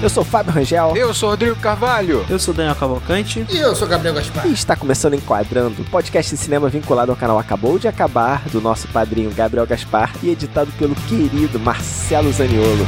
Eu sou o Fábio Rangel Eu sou o Rodrigo Carvalho. Eu sou Daniel Cavalcante. E eu sou Gabriel Gaspar. e está começando Enquadrando, podcast de cinema vinculado ao canal Acabou de Acabar, do nosso padrinho Gabriel Gaspar e editado pelo querido Marcelo Zaniolo.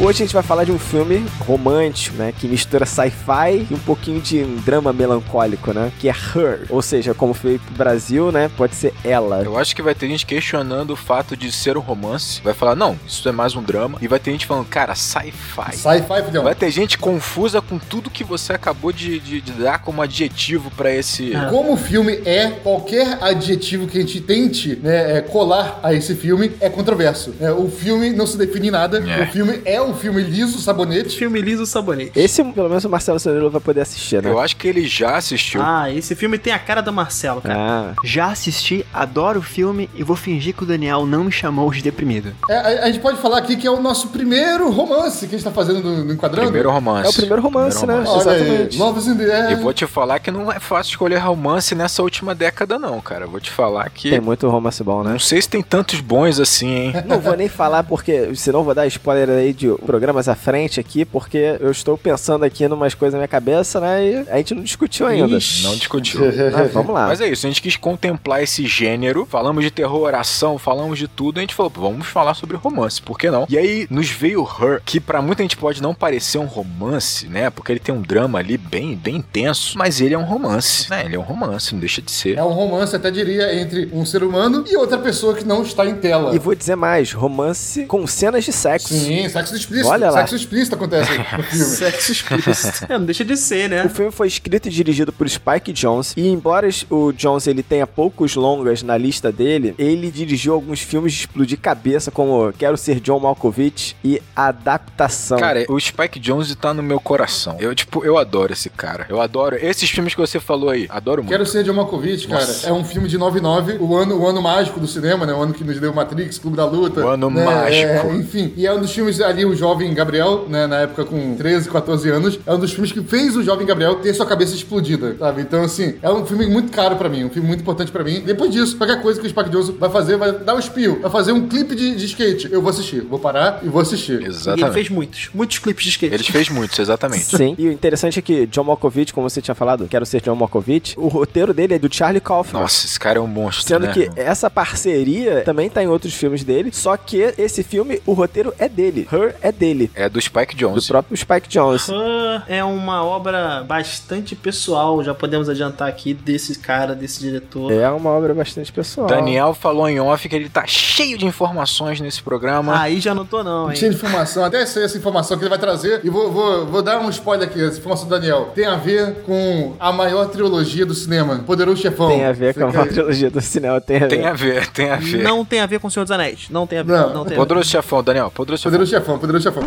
Hoje a gente vai falar de um filme romântico, né, que mistura sci-fi e um pouquinho de um drama melancólico, né, que é Her, ou seja, como foi pro Brasil, né, pode ser ela. Eu acho que vai ter gente questionando o fato de ser um romance. Vai falar, não, isso é mais um drama. E vai ter gente falando, cara, sci-fi. Sci-fi, filhão. Vai ter gente confusa com tudo que você acabou de, de- de dar como adjetivo pra esse. Ah. Como o filme é, qualquer adjetivo que a gente tente né, é, colar a esse filme é controverso. É, o filme não se define em nada. É. O filme é um filme liso, sabonete. Filme liso sabonete. Esse, pelo menos, o Marcelo Zaniolo vai poder assistir, né? Eu acho que ele já assistiu. Ah, esse filme tem a cara do Marcelo, cara. Ah, Já assisti, adoro o filme e vou fingir que o Daniel não me chamou de deprimido. É, a, a gente pode falar aqui que é o nosso primeiro romance que a gente tá fazendo no, no Enquadrando. Primeiro romance. É o primeiro romance, né? Olha aí, Exatamente. Novos in the. E vou te falar que não é fácil escolher romance nessa última década, não, cara. Vou te falar que. tem muito romance bom, né? Não sei se tem tantos bons assim, hein? Não vou nem falar porque, senão vou dar spoiler aí de programas à frente aqui, porque eu estou pensando aqui numas coisas na minha cabeça, né? E a gente não discutiu ainda. Não discutiu. Mas vamos lá. Mas é isso, a gente quis contemplar esse gênero. Falamos de terror, ação, falamos de tudo. A gente falou, vamos falar sobre romance, por que não? E aí nos veio Her, que pra muita gente pode não parecer um romance, né? Porque ele tem um drama ali bem, bem intenso. Mas ele é um romance, né? Ele é um romance, não deixa de ser. É um romance, até diria, entre um ser humano e outra pessoa que não está em tela. E vou dizer mais, romance com cenas de sexo. Sim, sexo explícito. Olha lá. Sexo explícito acontece no filme. Sexo explícito. é, não deixa de ser, O né? filme foi escrito e dirigido por Spike Jonze e embora o Jonze ele tenha poucos longas na lista dele, ele dirigiu alguns filmes de explodir cabeça como Quero Ser John Malkovich e Adaptação. Cara, o Spike Jonze tá no meu coração. Eu, tipo, eu adoro esse cara. Eu adoro esses filmes que você falou aí. Adoro muito. Quero ser John Malkovich, cara. Nossa. É um filme de 99, o ano, o ano mágico do cinema, né? O ano que nos deu Matrix, Clube da Luta. O ano né? mágico. É, enfim, e é um dos filmes ali, o jovem Gabriel, né? Na época com 13, 14 anos, é um dos filmes que fez o jovem Gabriel ter sua cabeça explodida, sabe? Então, assim, é um filme muito caro pra mim, um filme muito importante pra mim. Depois disso, qualquer coisa que o Spike Jonze vai fazer, vai dar um espio, vai fazer um clipe de, de skate. Eu vou assistir, vou parar e vou assistir. E ele Exatamente. fez muitos, muitos clipes de skate. Eles fez muitos, exatamente. Sim, e o interessante é que John Malkovich, como você tinha falado, Quero Ser John Malkovich, o roteiro dele é do Charlie Kaufman. Nossa, esse cara é um monstro, Sendo né? que essa parceria também tá em outros filmes dele, só que esse filme, o roteiro é dele. Her é dele. É do Spike Do Jonze. próprio Spike Jonze. Ah, É uma obra bastante pessoal, já podemos adiantar aqui, desse cara, desse diretor. É uma obra bastante pessoal. Daniel falou em off que ele tá cheio de informações nesse programa. Aí já não tô não, hein? Cheio de informação, até sei essa informação que ele vai trazer. E vou, vou, vou dar um spoiler aqui, essa informação do Daniel. Tem a ver com a maior trilogia do cinema, Poderoso Chefão. Tem a ver com Fica a aí. trilogia do cinema. Tem a ver. Tem a ver, tem a ver. Não tem a ver com o Senhor dos Anéis. Não tem a ver. Não. Não, tem a ver. Poderoso Chefão, Daniel. Poderoso Chefão. Poderoso Chefão, Poderoso Chefão.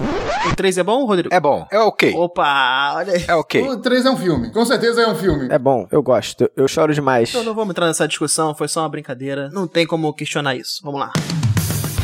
O 3 é bom, Rodrigo? É bom, é ok. Opa, olha aí. É ok. O 3 é um filme, com certeza é um filme. É bom, eu gosto. Eu choro demais. Então não vamos entrar nessa discussão, foi só uma brincadeira. Não tem como questionar isso. Vamos lá.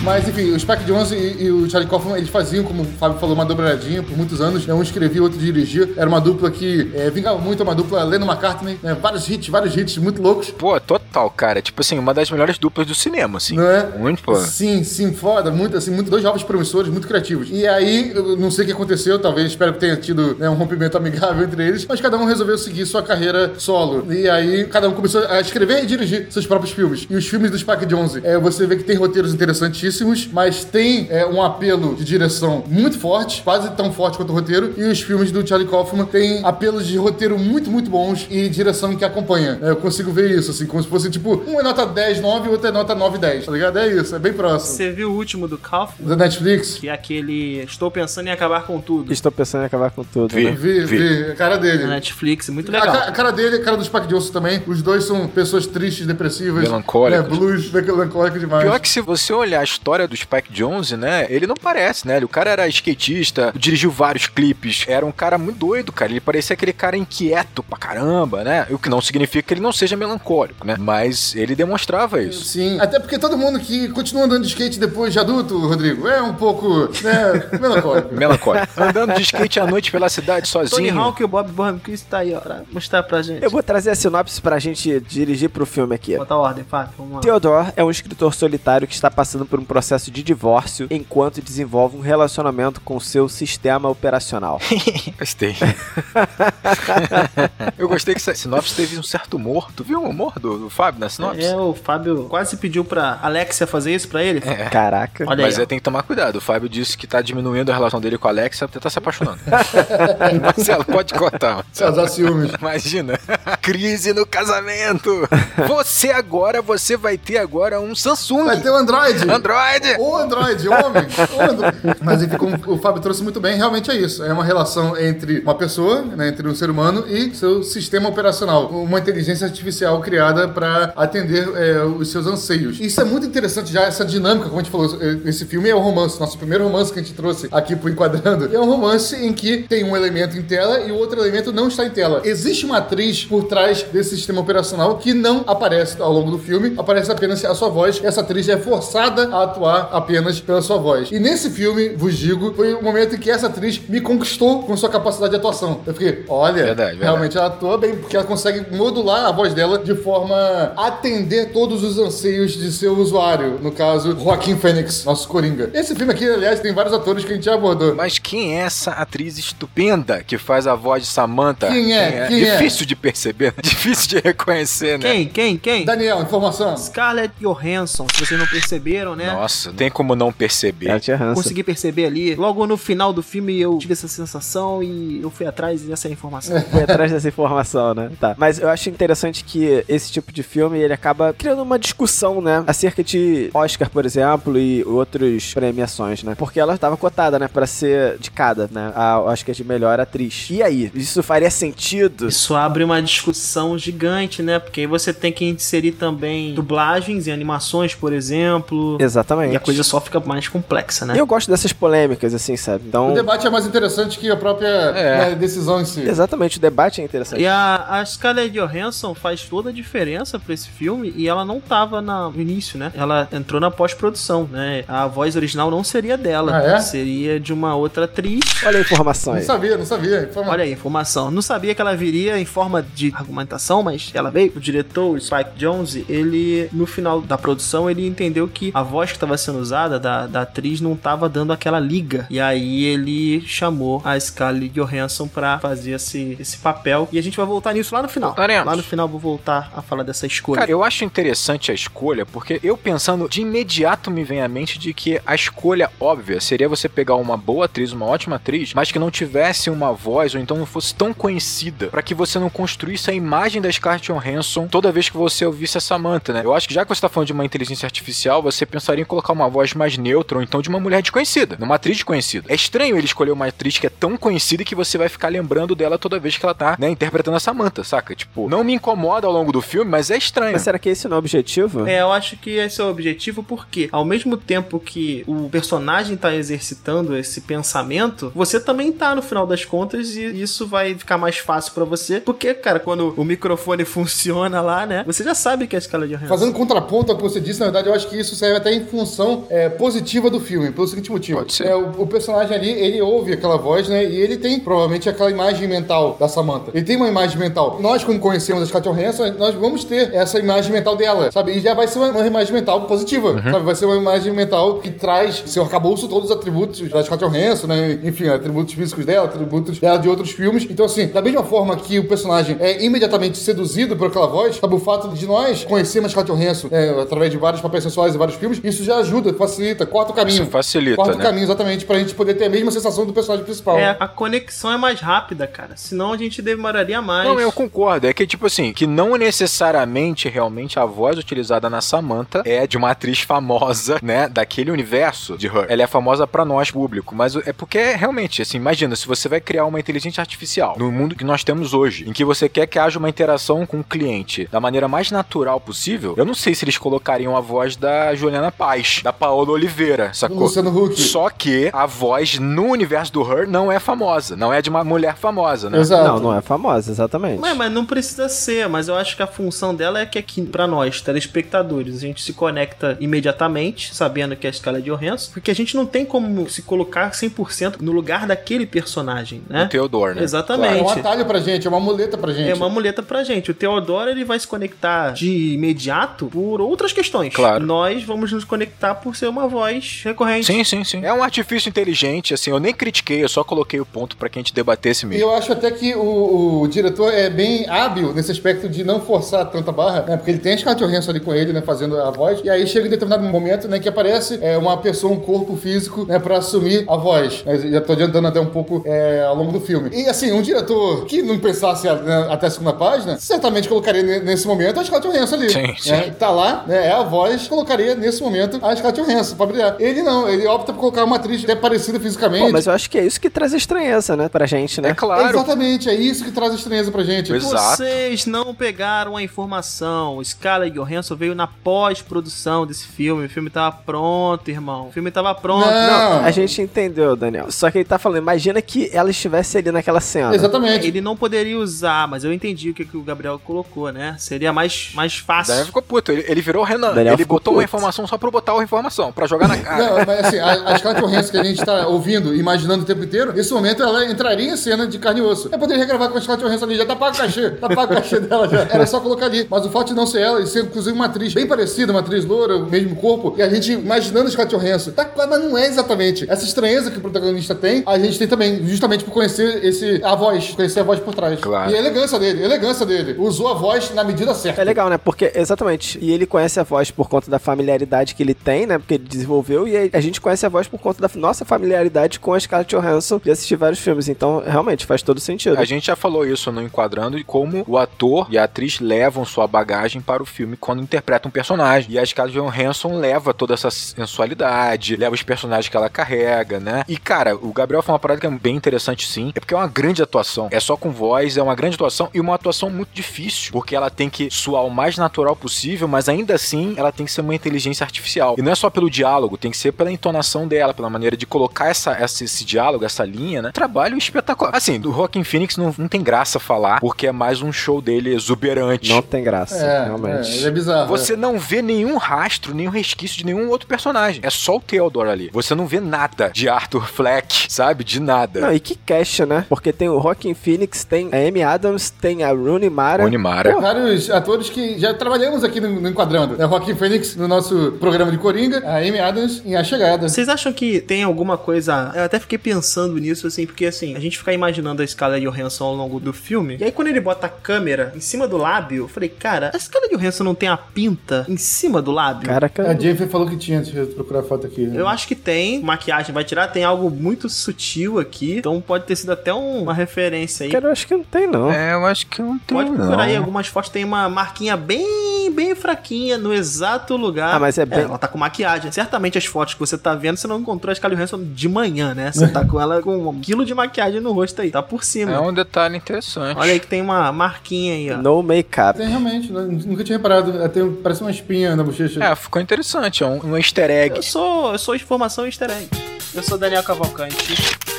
Mas enfim, o Spike Jonze e, e o Charlie Kaufman, eles faziam, como o Fábio falou, uma dobradinha por muitos anos. Um escrevia, outro dirigia. Era uma dupla que é, vingava muito, uma dupla Lennon McCartney. Né? Vários hits, vários hits muito loucos. Pô, total, cara. Tipo assim, uma das melhores duplas do cinema, assim. Não é? Muito, pô. Sim, sim, foda. Muito, assim, muito, dois jovens promissores, muito criativos. E aí, eu não sei o que aconteceu, talvez, espero que tenha tido né, um rompimento amigável entre eles, mas cada um resolveu seguir sua carreira solo. E aí, cada um começou a escrever e dirigir seus próprios filmes. E os filmes do Spike Jonze, é, você vê que tem roteiros interessantíssimos, mas tem é, um apelo de direção muito forte, quase tão forte quanto o roteiro. E os filmes do Charlie Kaufman têm apelos de roteiro muito, muito bons e direção que acompanha. É, eu consigo ver isso, assim, como se fosse tipo, um é nota 10, 9 e outro é nota 9, 10, tá ligado? É isso, é bem próximo. Você viu o último do Kaufman? Da Netflix? Que é aquele Estou pensando em acabar com tudo. Estou pensando em acabar com tudo. Vi. né? Vi, Vi. vi, a cara dele. Na Netflix, muito A, legal. ca- a cara dele, a cara do Spike Jonze também. Os dois são pessoas tristes, depressivas. Melancólicas. Né, blues, melancólico demais. Pior que se você olhar a história do Spike Jonze, né? Ele não parece, né? O cara era skatista, dirigiu vários clipes, era um cara muito doido, cara. Ele parecia aquele cara inquieto pra caramba, né? O que não significa que ele não seja melancólico, né? Mas ele demonstrava isso. Sim, até porque todo mundo que continua andando de skate depois de adulto, Rodrigo, é um pouco, né, melancólico. Melancólico. Andando de skate à noite pela cidade Tony sozinho. Hawk e o Bob Burnquist tá aí, ó, pra mostrar pra gente. Eu vou trazer a sinopse pra gente dirigir pro filme aqui. Botar ordem, Fábio, vamos lá. Theodore é um escritor solitário que está passando por um processo de divórcio enquanto desenvolve um relacionamento com seu sistema operacional. Gostei. eu gostei que essa sinopse teve um certo humor. Tu viu o humor do, do Fábio na sinopse? É, o Fábio quase pediu pra Alexia fazer isso pra ele. É. Caraca. Olha Mas aí. é, tem que tomar cuidado. O Fábio disse que tá diminuindo a relação dele com a Alexa porque tá se apaixonando. Marcelo, pode cortar. Casar ciúmes. Imagina. Crise no casamento. Você agora, você vai ter agora um Samsung. Vai ter o Android. Android. Ou Android, homem. Android. Mas enfim, como o Fábio trouxe muito bem, realmente é isso. É uma relação entre uma pessoa, né, entre um ser humano e seu sistema operacional. Uma inteligência artificial criada para atender é, os seus anseios. Isso é muito interessante já, essa dinâmica, como a gente falou. é, Esse filme é um romance, nosso primeiro romance que a gente trouxe aqui pro Enquadrando. É um romance em que tem um elemento em tela e o outro elemento não está em tela. Existe uma atriz por trás desse sistema operacional que não aparece ao longo do filme, aparece apenas a sua voz. Essa atriz é forçada a atuar apenas pela sua voz. E nesse filme, vos digo, foi o momento em que essa atriz me conquistou com sua capacidade de atuação. Eu fiquei, olha, Verdade, verdade. realmente ela atua bem, porque ela consegue modular a voz dela de forma a atender todos os anseios de seu usuário. No caso, Joaquim Fênix, nosso Coringa. Esse filme aqui, aliás, tem vários atores que a gente já abordou. Mas quem é essa atriz estupenda que faz a voz de Samantha? Quem é? Quem é? Difícil de perceber, difícil de reconhecer, né? Quem? Quem? Quem? Daniel, informação. Scarlett Johansson, se vocês não perceberam, né? Nossa, tem como não perceber. Ela tinha ranço. Consegui perceber ali. Logo no final do filme eu tive essa sensação e eu fui atrás dessa informação. Foi atrás dessa informação, né? Tá. Mas eu acho interessante que esse tipo de filme ele acaba criando uma discussão, né? Acerca de Oscar, por exemplo, e outras premiações, né? Porque ela estava cotada, né? Pra ser de cada, né? A Oscar de melhor atriz. E aí? Isso faria sentido? Isso abre uma discussão gigante, né? Porque aí você tem que inserir também dublagens e animações, por exemplo. Exatamente. E a coisa só fica mais complexa, né? E eu gosto dessas polêmicas, assim, sabe? Então. O debate é mais interessante que a própria É. né, decisão em si. Exatamente, o debate é interessante. E a, a Scarlett Johansson faz toda a diferença pra esse filme e ela não tava na- no início, né? Ela entrou na pós-produção, né? A voz original não seria dela, Ah, é? seria de uma outra atriz. Olha a informação Não aí. sabia, não sabia. Informa- Olha aí, informação. Não sabia que ela viria em forma de argumentação, mas ela veio. O diretor, o Spike Jonze, ele, no final da produção, ele entendeu que a voz que estava sendo usada da, da atriz não estava dando aquela liga. E aí ele chamou a Scarlett Johansson pra fazer esse, esse papel. E a gente vai voltar nisso lá no final. Voltaremos. Lá no final vou voltar a falar dessa escolha. Cara, eu acho interessante a escolha, porque eu pensando, de imediato me vem à mente de que a escolha óbvia seria você pegar uma boa atriz, uma ótima atriz, mas que não tivesse uma voz ou então não fosse tão conhecida, pra que você não construísse a imagem da Scarlett Johansson toda vez que você ouvisse a Samantha, né? Eu acho que já que você tá falando de uma inteligência artificial, você pensaria em colocar uma voz mais neutra ou então de uma mulher desconhecida, numa atriz desconhecida. É estranho ele escolher uma atriz que é tão conhecida que você vai ficar lembrando dela toda vez que ela tá, né, interpretando a Samantha, saca? Tipo, não me incomoda ao longo do filme, mas é estranho. Mas será que esse não é o objetivo? É, eu acho que esse é o objetivo porque, ao mesmo tempo que o personagem tá exercitando esse pensamento, você também tá no final das contas e isso vai ficar mais fácil pra você. Porque, cara, quando o microfone funciona lá, né? Você já sabe que é a escala de Johansson. Fazendo contraponto ao que você disse, na verdade, eu acho que isso serve até em função é, positiva do filme, pelo seguinte motivo. É, o, o personagem ali, ele ouve aquela voz, né? E ele tem provavelmente aquela imagem mental da Samantha. Ele tem uma imagem mental. Nós, quando conhecemos a Scarlett Johansson, nós vamos ter essa imagem mental dela, sabe? E já vai ser uma, uma imagem mental positiva, Uhum. sabe? Vai ser uma imagem mental que traz seu arcabouço todos os atributos da Scarlett Johansson, né? Enfim, atributos físicos dela, atributos dela de outros filmes. Então, assim, da mesma forma que o personagem é imediatamente seduzido por aquela voz, sabe? O fato de nós conhecermos Scarlett Johansson é, através de vários papéis sensuais e vários filmes, isso já ajuda, facilita, corta o caminho. Isso facilita, Corta né? o caminho, exatamente, pra gente poder ter a mesma sensação do personagem principal. É, a conexão é mais rápida, cara. Senão a gente demoraria mais. Não, eu concordo. É que, tipo assim, que não necessariamente realmente a voz utilizada na Samantha é de uma atriz famosa, né? Daquele universo de Her. Ela é famosa pra nós, público. Mas é porque, realmente, assim, imagina, se você vai criar uma inteligência artificial no mundo que nós temos hoje, em que você quer que haja uma interação com o cliente da maneira mais natural possível, eu não sei se eles colocariam a voz da Juliana Paz, da Paola Oliveira, Do sacou? Luciano Huck. Só que a voz no universo do Her não é famosa, não é de uma mulher famosa, né? Exato. Não, não é famosa, exatamente. Mas, mas não precisa ser, mas eu acho que a função dela é que aqui, pra nós, telespectadores, a gente se conecta imediatamente, sabendo que é a escala de Johansson, porque a gente não tem como se colocar 100% no lugar daquele personagem, né? O Theodore, né? É um Exatamente. atalho pra gente, é uma muleta pra gente. É uma muleta pra gente. O Theodoro ele vai se conectar de imediato por outras questões. Claro. Nós vamos nos conectar por ser uma voz recorrente. Sim, sim, sim. É um artifício inteligente, assim, eu nem critiquei, eu só coloquei o ponto pra que a gente debatesse E mesmo. eu acho até que o, o diretor é bem hábil nesse aspecto de não forçar tanta barra, né? Porque ele tem a Scarlett Johansson ali com ele, né? Fazendo a voz. E aí chega em determinado momento, né? Que aparece é, uma pessoa, um corpo físico, né? Pra assumir a voz. Né, já tô adiantando até um pouco é, ao longo do filme. E assim, um diretor que não pensasse né, até a segunda página, certamente colocaria ne- nesse momento a Scarlett Johansson ali. Sim, sim. né? Tá lá, né? É a voz, colocaria nesse momento a Scarlett Johansson pra brilhar. Ele não, ele opta por colocar uma atriz até parecida fisicamente. Pô, mas eu acho que é isso que traz a estranheza, né? Pra gente, né? É claro. Exatamente, é isso que traz estranheza pra gente. Exato. Vocês não pegaram a informação. O Scarlett Johansson veio na pós-produção desse filme. O filme tava pronto, irmão. O filme tava pronto. Não. A gente entendeu, Daniel. Só que ele tá falando, imagina que ela estivesse ali naquela cena. Exatamente. Ele não poderia usar, mas eu entendi o que, que o Gabriel colocou, né? Seria mais, mais O fácil. Daniel ficou puto, ele, ele virou o Renan. Daniel ele botou uma puto. informação só pra botar a informação, pra jogar na cara. Não, mas assim, a, a Scarlett Johansson que a gente tá ouvindo, imaginando o tempo inteiro, nesse momento ela entraria em cena de carne e osso. Eu poderia regravar com a Scarlett Johansson ali, já tá pago o cachê, tá pago o cachê dela já. Era só colocar ali. Mas o fato de não ser ela, e ser inclusive uma atriz bem parecida, uma atriz loura, o mesmo corpo, e a gente imaginando a Scarlett Johansson, tá, mas não é exatamente. Essa estranheza que o protagonista tem, a gente tem também, justamente por conhecer esse, a voz, conhecer a voz por trás. Claro. E a elegância dele, a elegância dele. Usou a voz na medida certa. É legal, né? Porque, exatamente. E ele conhece a voz por conta da familiaridade que ele tem, né? Porque ele desenvolveu. E a gente conhece a voz por conta da nossa familiaridade com a Scarlett Johansson de assistir vários filmes. Então, realmente, faz todo sentido. A gente já falou isso no Enquadrando e como o ator e a atriz levam sua bagagem para o filme quando interpretam um personagem. E a Scarlett Johansson leva toda essa sensualidade, leva os personagens que ela carrega, né? E, cara, o Gabriel foi uma parada que é bem interessante, sim. É porque é uma grande atuação. É só com voz, é uma grande atuação e uma atuação muito difícil. Porque ela tem que suar o mais natural possível, mas ainda assim ela tem que ser uma inteligência artificial. E não é só pelo diálogo, tem que ser pela entonação dela, pela maneira de colocar essa, essa- esse diálogo, essa linha, né? Trabalho espetacular. Assim, do Rockin' Phoenix não, não tem graça falar, porque é mais um show dele exuberante. Não tem graça, É, realmente. é, ele é bizarro. Você não vê nenhum rastro, nenhum resquício de nenhum outro personagem. É só o Theodore ali. Você não vê nada de Arthur Fleck, sabe? De nada. Não, e que cast, né? Porque tem o Rockin' Phoenix, tem a Amy Adams, tem a Rooney Mara. Onimara. Vários atores que já trabalhamos aqui no, no Enquadrando. É o Joaquim Fênix no nosso programa de Coringa, a Amy Adams em A Chegada. Vocês acham que tem alguma coisa. Eu até fiquei pensando nisso, assim, porque assim, a gente fica imaginando a Scarlett Johansson ao longo do filme. E aí, quando ele bota a câmera em cima do lábio, eu falei, cara, a Scarlett Johansson não tem a pinta em cima do lábio? Caraca. A Jennifer falou que tinha, deixa eu procurar a foto aqui. Eu acho que tem. Maquiagem vai tirar, tem algo muito sutil aqui. Então pode ter sido até um- uma referência aí. Cara, eu acho que não tem, não. É, eu acho que não tem. Pode procurar não. aí algumas fotos, tem uma marquinha bem, bem fraquinha no exato lugar. Ah, mas é bem- ela tá com maquiagem. Certamente as fotos que você tá vendo, você não encontrou a Scarlett Johansson de manhã, né? Você tá com ela com um quilo de maquiagem no rosto aí. Tá por cima. É um detalhe interessante. Olha aí que tem uma marquinha aí, ó. No make-up. Tem realmente, né? nunca tinha reparado. É, tem- parece uma espinha na bochecha. É, ficou interessante. É um, um easter egg. Eu sou, eu sou informação easter egg. Eu sou Daniel Cavalcante.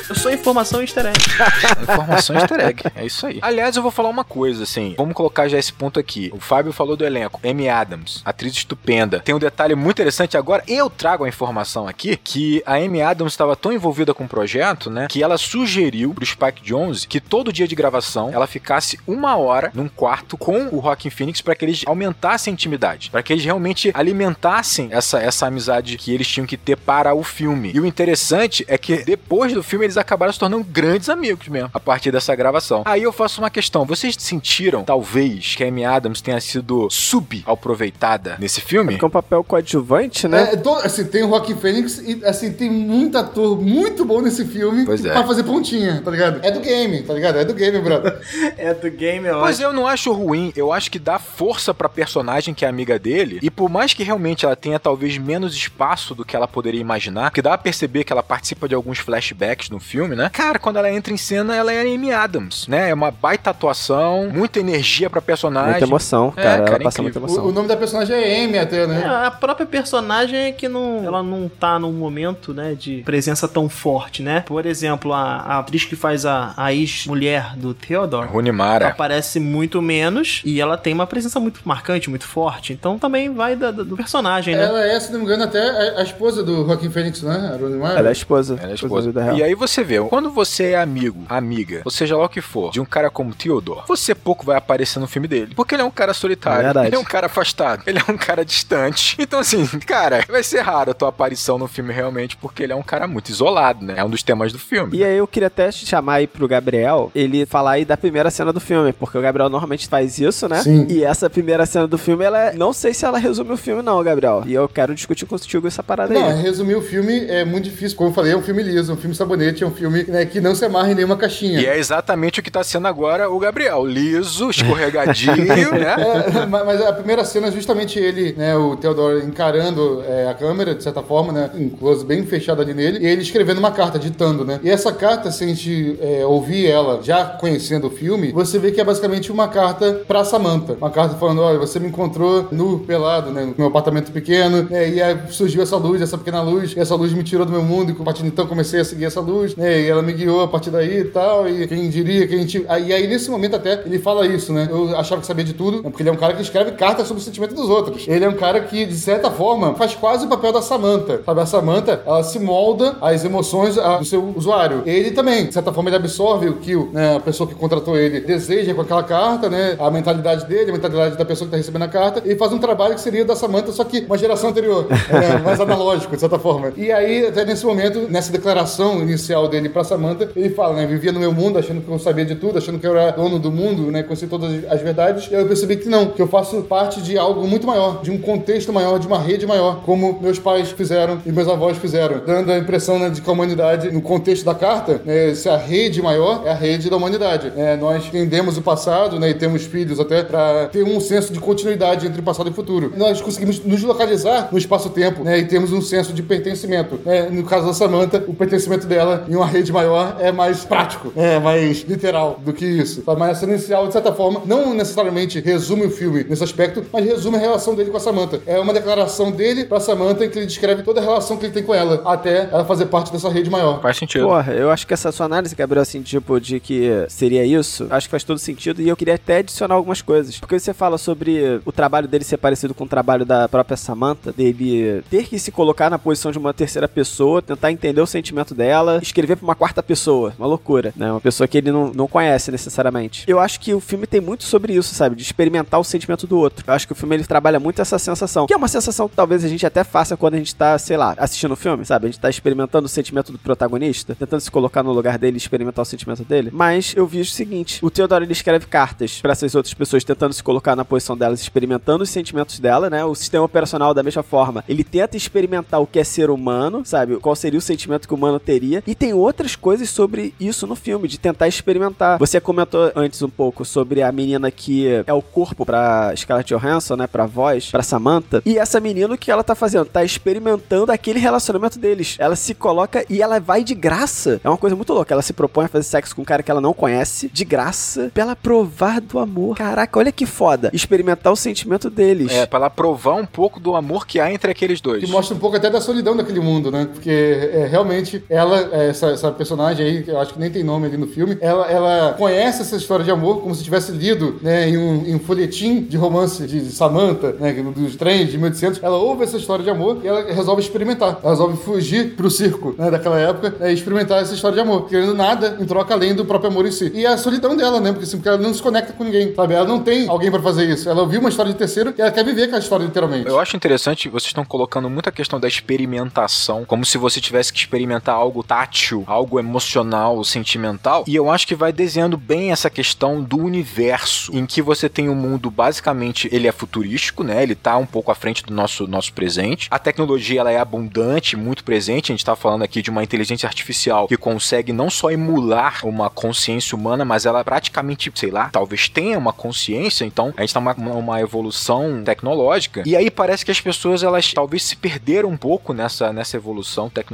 Eu sou informação easter egg. Informação easter egg. É isso aí. Aliás, eu vou falar uma coisa, assim. Vamos colocar já esse ponto aqui. O Fábio falou do elenco. Amy Adams, atriz estupenda. Tem um detalhe muito interessante agora. Eu trago a informação aqui que a Amy Adams estava tão envolvida com o projeto, né? Que ela sugeriu pro Spike Jones que todo dia de gravação ela ficasse uma hora num quarto com o Rockin' Phoenix para que eles aumentassem a intimidade. para que eles realmente alimentassem essa, essa amizade que eles tinham que ter para o filme. E o interessante é que depois do filme eles acabaram se tornando grandes amigos mesmo, a partir dessa gravação. Aí eu faço uma questão: vocês sentiram, talvez, que a Amy Adams tenha sido subaproveitada nesse filme? Porque é um papel coadjuvante, né? É, assim, tem o Joaquim Fênix e assim, tem muito ator muito bom nesse filme Pois é. pra fazer pontinha, tá ligado? É do game, tá ligado? É do game, brother. É do game, ó. Pois eu não acho ruim, eu acho que dá força pra personagem que é amiga dele, e por mais que realmente ela tenha talvez menos espaço do que ela poderia imaginar, que dá a perceber que ela participa de alguns flashbacks no filme, né? Cara, quando ela entra em cena, ela é a Amy Adams, né? É uma baita atuação, muita energia pra personagem. Muita emoção, É, cara. cara, ela passa muita emoção. O, o nome da personagem é Amy até, É, né? a própria personagem é que não, ela não tá num momento, né, de presença tão forte, né? Por exemplo, a, a atriz que faz a, a ex-mulher do Theodore Rooney Mara. aparece muito menos e ela tem uma presença muito marcante, muito forte. Então também vai da- da- do personagem, né? Ela é, se não me engano, até a, a esposa do Joaquim Fênix, né? A Rooney Mara. Ela é a esposa. Ela é da esposa. real. E aí você vê, quando você é amigo, amiga, ou seja lá o que for, de um cara como Theodore, você pouco vai aparecer no filme dele. Porque ele é um cara solitário, É verdade. ele é um cara afastado, ele é um cara distante. Então, assim, cara, vai ser raro a tua aparição no filme realmente, porque ele é um cara muito isolado, né? É um dos temas do filme. E aí eu queria até chamar aí pro Gabriel, ele falar aí da primeira cena do filme, porque o Gabriel normalmente faz isso, né? Sim. E essa primeira cena do filme, ela é- não sei se ela resume o filme não, Gabriel. E eu quero discutir contigo essa parada Não, aí. resumir o filme é muito difícil. Como eu falei, é um filme liso, um filme sabonete, é um filme né, que não se amarra em nenhuma caixinha. E é exatamente o que tá sendo agora o Gabriel. Liso, escorregadinho, né? É, ma- mas a primeira cena é justamente ele, né, o Theodore encarando é, a câmera, de certa forma, né, um close bem fechado ali nele, e ele escrevendo uma carta, ditando, né. E essa carta, se a gente é, ouvir ela já conhecendo o filme, você vê que é basicamente uma carta pra Samantha. Uma carta falando, olha, você me encontrou nu, pelado, né, no meu apartamento pequeno, né, e aí surgiu essa luz, essa pequena luz, e essa luz me tirou do meu mundo, e a partir de então comecei a seguir essa luz, né, e ela me guiou a partir daí e tal, e quem diria que a gente... Aí, nesse momento até, ele fala isso, né, eu achava que sabia de tudo, né, porque ele é um cara que escreve cartas sobre o sentimento dos outros. Ele é um cara que, de certa forma, faz quase o papel da Samantha, sabe? A Samantha, ela se molda às emoções do seu usuário. Ele também, de certa forma, ele absorve o que né, a pessoa que contratou ele deseja com aquela carta, né, a mentalidade dele, a mentalidade da pessoa que está recebendo a carta, e faz um trabalho que seria da Samantha, só que uma geração anterior, né, mais analógico, de certa forma. E aí, até nesse momento, nessa declaração inicial dele pra Samantha, ele fala, né, vivia no meu mundo, achando que eu sabia de tudo, achando que eu era dono do mundo, né, conhecia todas as verdades, e eu percebi que não, que eu faço parte de algo muito maior, de um contexto maior, de uma rede maior, como meus pais fizeram e meus avós fizeram, dando a impressão né, de que a humanidade, no contexto da carta, né, se a rede maior é a rede da humanidade. É, nós entendemos o passado né, e temos filhos até para ter um senso de continuidade entre passado e futuro. Nós conseguimos nos localizar no espaço-tempo né, e temos um senso de pertencimento. né. no caso da Samantha, o pertencimento dela em uma rede maior é mais prático, é mais literal do que isso. Mas a cena inicial, de certa forma, não necessariamente resume o filme nesse aspecto, mas resume a relação dele com a Samantha. É uma declaração dele pra Samantha em que ele descreve toda a relação que ele tem com ela, até ela fazer parte dessa rede maior. Faz sentido. Porra, eu acho que essa sua análise, Gabriel, assim, tipo, de que seria isso, acho que faz todo sentido e eu queria até adicionar algumas coisas. Porque você fala sobre o trabalho dele ser parecido com o trabalho da própria Samantha, dele ter que se colocar na posição de uma terceira pessoa, tentar entender o sentimento dela, escrever pra uma quarta pessoa. Uma loucura, né? Uma pessoa que ele não, não conhece necessariamente. Eu acho que o filme tem muito sobre isso, sabe? De experimentar o sentimento do outro. Eu acho que o filme ele trabalha muito essa sensação. Que é uma sensação que talvez a gente até faça quando a gente tá, sei lá, assistindo o filme, sabe? A gente tá experimentando o sentimento do protagonista, tentando se colocar no lugar dele experimentar o sentimento dele. Mas eu vi o seguinte: o Theodore ele escreve cartas pra essas outras pessoas, tentando se colocar na posição delas, experimentando os sentimentos dela, né? O sistema operacional, da mesma forma, ele tenta experimentar o que é ser humano, sabe? Qual seria o sentimento que o humano teria. E tem outras coisas sobre isso no filme, de tentar experimentar. Você comentou antes um pouco sobre a menina que é o corpo pra Scarlett Johansson, né? Pra voz, pra Samantha. E essa menina, o que ela tá fazendo? Tá experimentando aquele relacionamento deles. Ela se coloca e ela vai de graça. É uma coisa muito louca. Ela se propõe a fazer sexo com um cara que ela não conhece, de graça, pra ela provar do amor. Caraca, olha que foda. Experimentar o sentimento deles. É, pra ela provar um pouco do amor que há entre aqueles dois. Que mostra um pouco até da solidão daquele mundo, né? Porque é, realmente ela, é, essa, essa personagem aí, que eu acho que nem tem nome ali no filme, ela, ela conhece essa história de amor como se tivesse lido né, em, um, em um folhetim de romance de Samantha, né, dos trens de 1800. Ela ouve essa história de amor e ela resolve experimentar. Ela resolve fugir pro circo né, daquela época né, e experimentar essa história de amor, querendo nada em troca além do próprio amor em si. E a solidão dela, né? Porque, assim, porque ela não se conecta com ninguém, sabe? Ela não tem alguém pra fazer isso. Ela ouviu uma história de terceiro e ela quer viver aquela história literalmente. Eu acho interessante, vocês estão colocando muita questão da experimentação, como se você tivesse que experimentar algo tátil, algo emocional, sentimental. E eu acho que vai desenhando bem essa questão do universo, em que você tem um mundo basicamente ele é futurístico, né? Ele tá um pouco à frente do nosso nosso presente. A tecnologia ela é abundante, muito presente. A gente tá falando aqui de uma inteligência artificial que consegue não só emular uma consciência humana, mas ela praticamente, sei lá, talvez tenha uma consciência. Então a gente tá uma, uma evolução tecnológica. E aí parece que as pessoas elas talvez se perderam um pouco nessa, nessa evolução tecnológica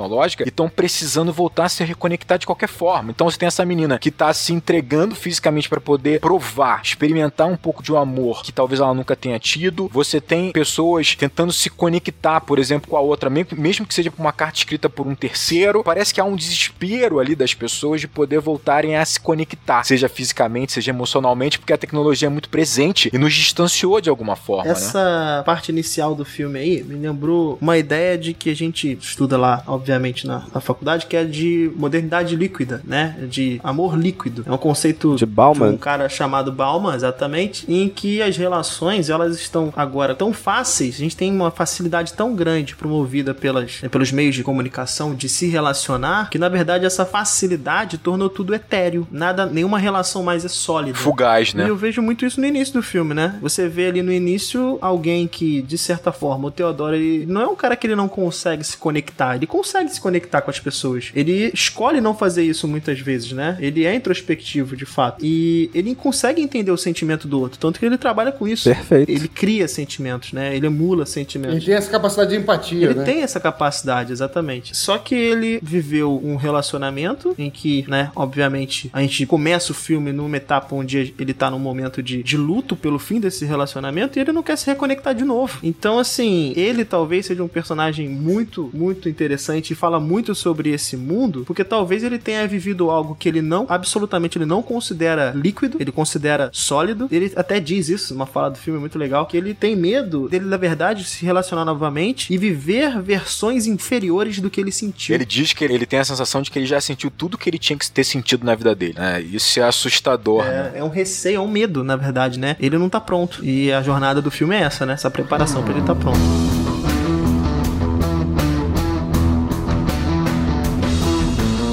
e estão precisando voltar a se reconectar de qualquer forma. Então você tem essa menina que tá se entregando fisicamente para poder provar, experimentar um pouco de um amor que talvez ela nunca tenha tido. Você tem pessoas tentando se conectar, por exemplo, com a outra, me- mesmo que seja por uma carta escrita por um terceiro. Parece que há um desespero ali das pessoas de poder voltarem a se conectar, seja fisicamente, seja emocionalmente, porque a tecnologia é muito presente e nos distanciou de alguma forma, né? Essa parte inicial do filme aí me lembrou uma ideia de que a gente estuda lá, na, na faculdade, que é de de modernidade líquida, né? De amor líquido. É um conceito De Bauman. um cara chamado Bauman, exatamente, em que as relações elas estão agora tão fáceis, a gente tem uma facilidade tão grande promovida pelas, pelos meios de comunicação de se relacionar, que na verdade essa facilidade tornou tudo etéreo. Nada, nenhuma relação mais é sólida. Fugaz, E né? eu vejo muito isso no início do filme, né? Você vê ali no início alguém que, de certa forma, o Theodore, ele não é um cara que ele não consegue se conectar. Ele consegue se conectar com as pessoas. Ele escolhe não fazer isso muitas vezes, né? Ele é introspectivo, de fato. E ele consegue entender o sentimento do outro. Tanto que ele trabalha com isso. Perfeito. Ele cria sentimentos, né? Ele emula Ele sentimentos. tem essa capacidade de empatia, Ele né? tem essa capacidade, exatamente. Só que ele viveu um relacionamento em que, né, obviamente, a gente começa o filme numa etapa onde ele tá num momento de, de luto pelo fim desse relacionamento e ele não quer se reconectar de novo. Então, assim, ele talvez seja um personagem muito, muito interessante e fala muito sobre esse mundo, porque talvez ele tenha vivido algo que ele não, absolutamente, ele não considera líquido, ele considera sólido. Ele até diz isso numa fala do filme muito legal, que ele tem medo dele, na verdade, se relacionar novamente e viver versões inferiores do que ele sentiu. Ele diz que ele tem a sensação de que ele já sentiu tudo que ele tinha que ter sentido na vida dele. né? Isso é assustador, né? É, é um receio, é um medo, na verdade, né? Ele não tá pronto. E a jornada do filme é essa, né? Essa preparação pra ele tá pronto.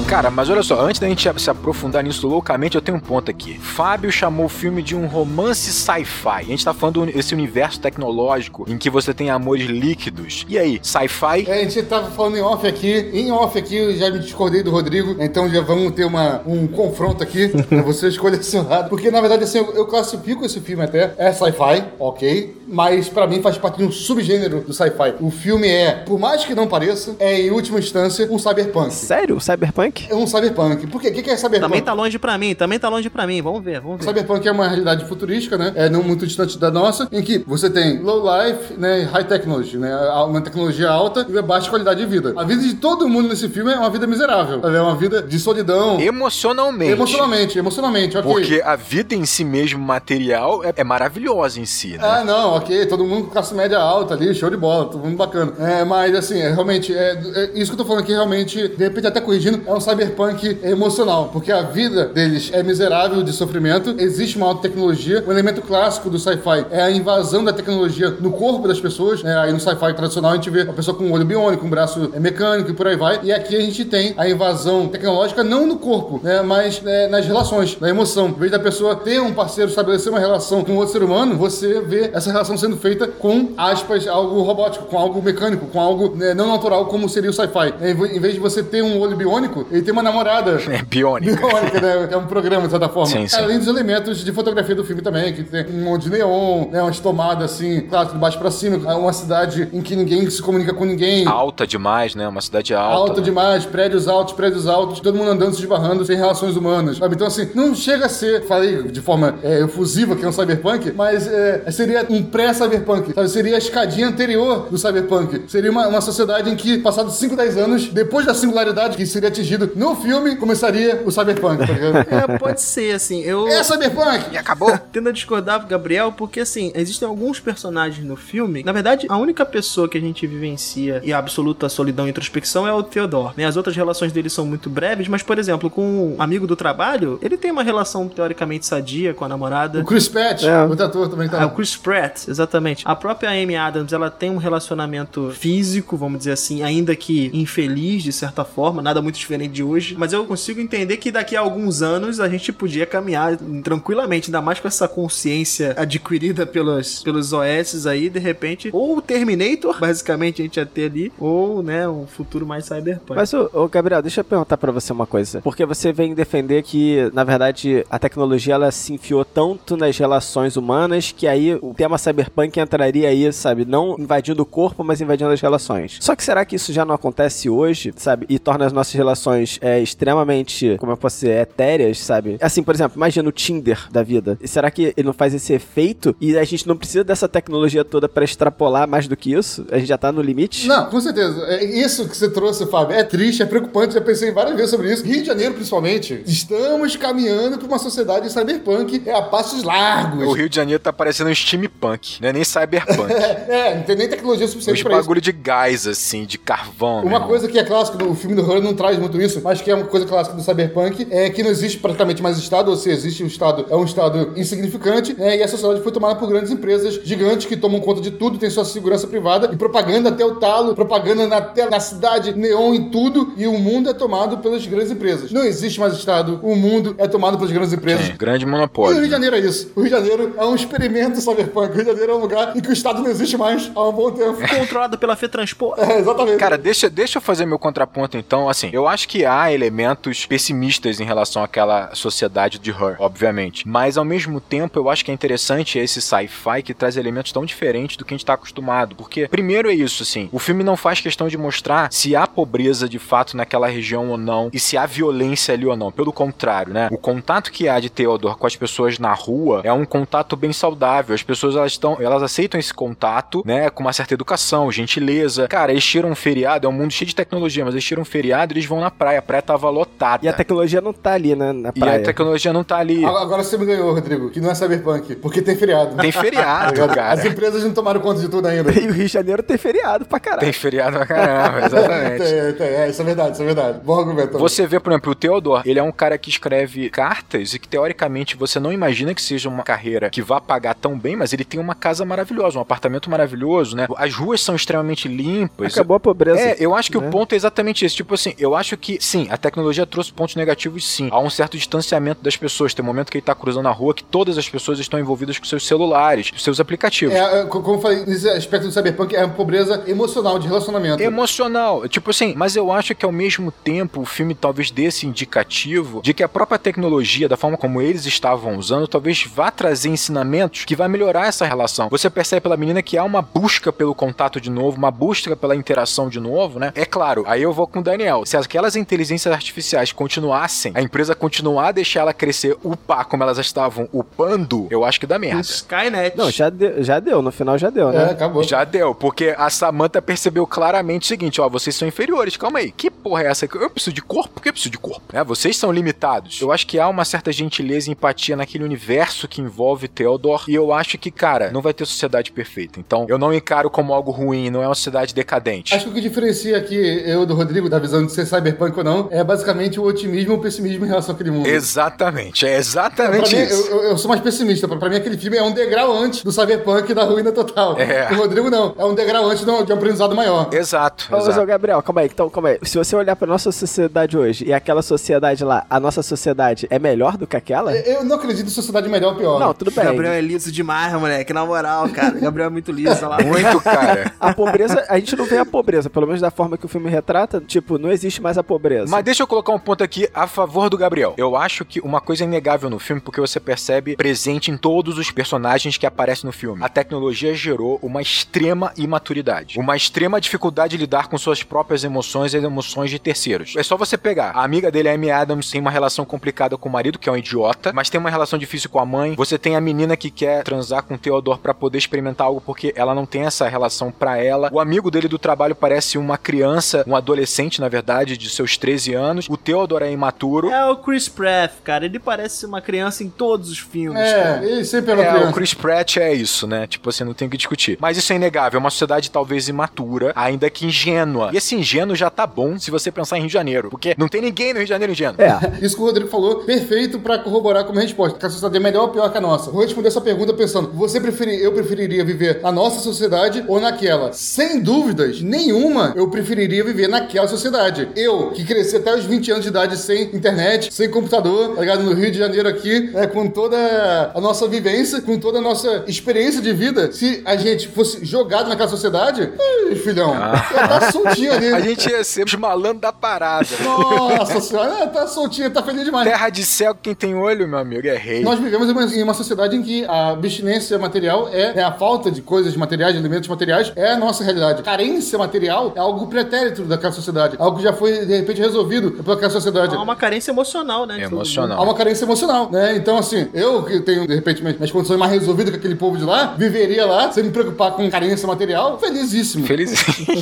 Cara, mas olha só, antes da gente se aprofundar nisso loucamente, eu tenho um ponto aqui. Fábio chamou o filme de um romance sci-fi. A gente tá falando desse universo tecnológico em que você tem amores líquidos. E aí, sci-fi? É, a gente tava falando em off aqui. Em off aqui, eu já me discordei do Rodrigo. Então já vamos ter uma, um confronto aqui. pra você escolher seu lado. Porque, na verdade, assim, eu, eu classifico esse filme até. É sci-fi, ok. Mas pra mim faz parte de um subgênero do sci-fi. O filme é, por mais que não pareça, é em última instância um cyberpunk. Sério? Cyberpunk? É um cyberpunk. Por quê? O que é cyberpunk? Também tá longe pra mim, também tá longe pra mim. Vamos ver, vamos ver. Cyberpunk é uma realidade futurística, né? É não muito distante da nossa, em que você tem low life, né? High technology, né? Uma tecnologia alta e baixa qualidade de vida. A vida de todo mundo nesse filme é uma vida miserável. É uma vida de solidão. Emocionalmente. Emocionalmente, emocionalmente, ok. Porque a vida em si mesmo, material, é, é maravilhosa em si, né? Ah, não, ok, todo mundo com classe média alta ali, show de bola, todo mundo bacana. É, mas assim, é, realmente, é, é isso que eu tô falando aqui, realmente, de repente até corrigindo, é um cyberpunk emocional, porque a vida deles é miserável de sofrimento, existe uma alta tecnologia, o elemento clássico do sci-fi é a invasão da tecnologia no corpo das pessoas, né? aí no sci-fi tradicional a gente vê uma pessoa com um olho biônico, um braço é, mecânico e por aí vai, e aqui a gente tem a invasão tecnológica não no corpo, né? mas é, nas relações, na emoção. Em vez da pessoa ter um parceiro, estabelecer uma relação com outro ser humano, você vê essa relação sendo feita com, aspas, algo robótico, com algo mecânico, com algo né, não natural, como seria o sci-fi. Em em vez de você ter um olho biônico, ele tem uma namorada. É biônica. Biônica, né? É um programa, de certa forma. Sim, sim. Além dos elementos de fotografia do filme também, que tem um monte de neon, né? Umas tomadas assim, claro, de baixo pra cima, uma cidade em que ninguém se comunica com ninguém. Alta demais, né? Uma cidade alta. Alta né? demais, prédios altos, prédios altos, todo mundo andando, se esbarrando, sem relações humanas. Sabe? Então, assim, não chega a ser, falei de forma é, efusiva que é um cyberpunk, mas é, seria um pré-cyberpunk. sabe? Seria a escadinha anterior do cyberpunk. Seria uma, uma sociedade em que, passados 5, 10 anos, depois da singularidade que seria atingido no filme, começaria o cyberpunk, tá ligado? É, pode ser, assim. Eu. é cyberpunk! E acabou. Tendo a discordar, Gabriel, porque assim, existem alguns personagens no filme. Na verdade, a única pessoa que a gente vivencia e a absoluta solidão e introspecção é o Theodore. Né? As outras relações dele são muito breves, mas, por exemplo, com um amigo do trabalho, ele tem uma relação teoricamente sadia com a namorada. O Chris Pratt, É. outro ator também tá. Ah, o Chris Pratt, exatamente. A própria Amy Adams, ela tem um relacionamento físico, vamos dizer assim, ainda que infeliz de certa forma, nada muito diferente de hoje. Mas eu consigo entender que daqui a alguns anos a gente podia caminhar tranquilamente, ainda mais com essa consciência adquirida pelos, pelos OS aí, de repente, ou o Terminator, basicamente a gente ia ter ali, ou, né, um futuro mais cyberpunk. Mas, ô, ô, Gabriel, deixa eu perguntar pra você uma coisa. Porque você vem defender que, na verdade, a tecnologia ela se enfiou tanto nas relações humanas que aí o tema cyberpunk entraria aí, sabe? Não invadindo o corpo, mas invadindo as relações. Só que será que isso já não acontece hoje, sabe? E torna as nossas relações é, extremamente, como eu posso dizer, etéreas, sabe? Assim, por exemplo, imagina o Tinder da vida. E será que ele não faz esse efeito e a gente não precisa dessa tecnologia toda pra extrapolar mais do que isso? A gente já tá no limite? Não, com certeza. É isso que você trouxe, Fábio. É triste, é preocupante. Já pensei várias vezes sobre isso. Rio de Janeiro, principalmente. Estamos caminhando para uma sociedade cyberpunk é a passos largos. O Rio de Janeiro tá parecendo um steampunk. Steampunk. Não é nem cyberpunk. É, não tem nem tecnologia Os suficiente pra isso. bagulho de gás, assim, de carvão. Uma coisa que é clássica do filme do Horror não traz muito isso, mas que é uma coisa clássica do Cyberpunk, é que não existe praticamente mais Estado, ou se existe um Estado, é um Estado insignificante, né? E a sociedade foi tomada por grandes empresas gigantes que tomam conta de tudo, tem sua segurança privada e propaganda até o talo, propaganda na, tela, na cidade, neon e tudo, e o mundo é tomado pelas grandes empresas. Não existe mais Estado, o mundo é tomado pelas grandes empresas. Sim, grande E o monopólio. Rio de? Janeiro é isso. O Rio de Janeiro é um experimento cyberpunk. O Rio de Janeiro é um lugar em que o Estado não existe mais há um bom tempo. Controlado pela FETransport. É, exatamente. Cara, deixa, deixa eu fazer meu contraponto então. Assim, eu acho que há elementos pessimistas em relação àquela sociedade de Her, obviamente. Mas ao mesmo tempo, eu acho que é interessante esse sci-fi que traz elementos tão diferentes do que a gente tá acostumado. Porque, primeiro é isso, assim, o filme não faz questão de mostrar se há pobreza de fato naquela região ou não e se há violência ali ou não. Pelo contrário, né? O contato que há de Theodore com as pessoas na rua é um contato bem saudável. As pessoas elas estão, elas aceitam esse contato, né, com uma certa educação, gentileza. Cara, eles tiram um feriado, é um mundo cheio de tecnologia, mas eles tiram um feriado e eles vão na praia. A praia tava lotada. E a tecnologia não tá ali, né, na E praia. a tecnologia não tá ali. Agora você me ganhou, Rodrigo, que não é cyberpunk, porque tem feriado. Tem feriado, cara. As empresas não tomaram conta de tudo ainda. E o Rio de Janeiro tem feriado pra caralho. Tem feriado pra caramba, exatamente. tem, tem, é, isso é verdade, isso é verdade. Bom argumento. também. Você vê, por exemplo, o Theodore, ele é um cara que escreve cartas e que teoricamente você não imagina que seja uma carreira que vá pagar tão bem, mas ele tem uma casa maravilhosa, um apartamento maravilhoso, né? As ruas são extremamente limpas. Acabou a pobreza. É, eu acho que né? o ponto é exatamente esse. Tipo assim, eu acho que, sim, a tecnologia trouxe pontos negativos, sim. Há um certo distanciamento das pessoas. Tem um momento que ele tá cruzando a rua que todas as pessoas estão envolvidas com seus celulares, seus aplicativos. É, é, co- como eu falei, nesse aspecto do cyberpunk, é uma pobreza emocional, de relacionamento. emocional. Tipo assim, mas eu acho que ao mesmo tempo o filme talvez dê esse indicativo de que a própria tecnologia, da forma como eles estavam usando, talvez vá trazer ensinamentos que vai melhorar essa relação. Você percebe pela menina que há uma busca pelo contato de novo, uma busca pela interação de novo, né? É claro, aí eu vou com o Daniel. Se aquelas inteligências artificiais continuassem, a empresa continuar a deixar ela crescer, upar como elas estavam upando, eu acho que dá merda. Skynet. Não, já deu, já deu, no final já deu, É, né? acabou. Já deu, porque a Samantha percebeu claramente o seguinte, ó, vocês são inferiores, calma aí. Que porra é essa? Eu preciso de corpo? Por que eu preciso de corpo? Né? Vocês são limitados. Eu acho que há uma certa gentileza e empatia naquele universo que envolve Theodore, e eu acho que, cara, não vai ter sociedade perfeita. Então, eu não encaro como algo ruim, não é uma sociedade decadente. Acho que o que diferencia aqui eu do Rodrigo, da visão de ser cyberpunk ou não, é basicamente o otimismo e o pessimismo em relação àquele mundo. Exatamente, é exatamente mim, isso. eu, eu- eu sou mais pessimista. Pra, pra mim, aquele filme é um degrau antes do cyberpunk e da ruína total. É. O Rodrigo não. É um degrau antes de um, de um aprendizado maior. Exato, Ô, exato. ô, Gabriel, calma aí, então, calma aí. Se você olhar pra nossa sociedade hoje e aquela sociedade lá, a nossa sociedade é melhor do que aquela? Eu não acredito em sociedade melhor ou pior. Não, tudo bem. Gabriel é liso demais, moleque. Na moral, cara. Gabriel é muito liso, lá. Muito, cara. A pobreza, a gente não vê a pobreza, pelo menos da forma que o filme retrata, tipo, não existe mais a pobreza. Mas deixa eu colocar um ponto aqui a favor do Gabriel. Eu acho que uma coisa é inegável no filme, porque você percebe presente em todos os personagens que aparecem no filme. A tecnologia gerou uma extrema imaturidade, uma extrema dificuldade de lidar com suas próprias emoções e as emoções de terceiros. É só você pegar. A amiga dele, a Amy Adams, tem uma relação complicada com o marido, que é um idiota, mas tem uma relação difícil com a mãe. Você tem a menina que quer transar com o Theodore pra poder experimentar algo porque ela não tem essa relação pra ela. O amigo dele do trabalho parece uma criança, um adolescente, na verdade, de seus 13 anos. O Theodore é imaturo. É o Chris Pratt, cara. Ele parece uma criança em todos os filmes. cara. É, ele sempre era uma É, criança. o Chris Pratt é isso, né? Tipo assim, não tem o que discutir. Mas isso é inegável, é uma sociedade talvez imatura, ainda que ingênua. E esse ingênuo já tá bom se você pensar em Rio de Janeiro, porque não tem ninguém no Rio de Janeiro ingênuo. É, Isso que o Rodrigo falou, perfeito pra corroborar como resposta. Que a sociedade é melhor ou pior que a nossa. Vou responder essa pergunta pensando: você preferir, eu preferiria viver na nossa sociedade ou naquela? Sem dúvidas nenhuma, eu preferiria viver naquela sociedade. Eu, que cresci até os 20 anos de idade sem internet, sem computador, tá ligado? No Rio de Janeiro aqui, né, com toda a nossa vivência, com toda a nossa experiência de vida, se a gente fosse jogado naquela sociedade, ai, filhão, ia estar soltinho ali. A gente ia ser os malandros da parada. Nossa senhora, é, tá soltinho, tá feliz demais. Terra de céu, quem tem olho, meu amigo, é rei. Nós vivemos em uma, em uma sociedade em que a abstinência material é, é a falta de coisas materiais, de elementos materiais, é a nossa realidade. Carência material é algo pretérito daquela sociedade, algo que já foi, de repente, resolvido pelaquela sociedade. Há uma carência emocional, né? Emocional. Há uma carência emocional, né? Então, assim, eu que tenho, de repente, minhas condições mais resolvidas que aquele povo de lá, viveria lá, sem me preocupar com carência material, felizíssimo. Feliz.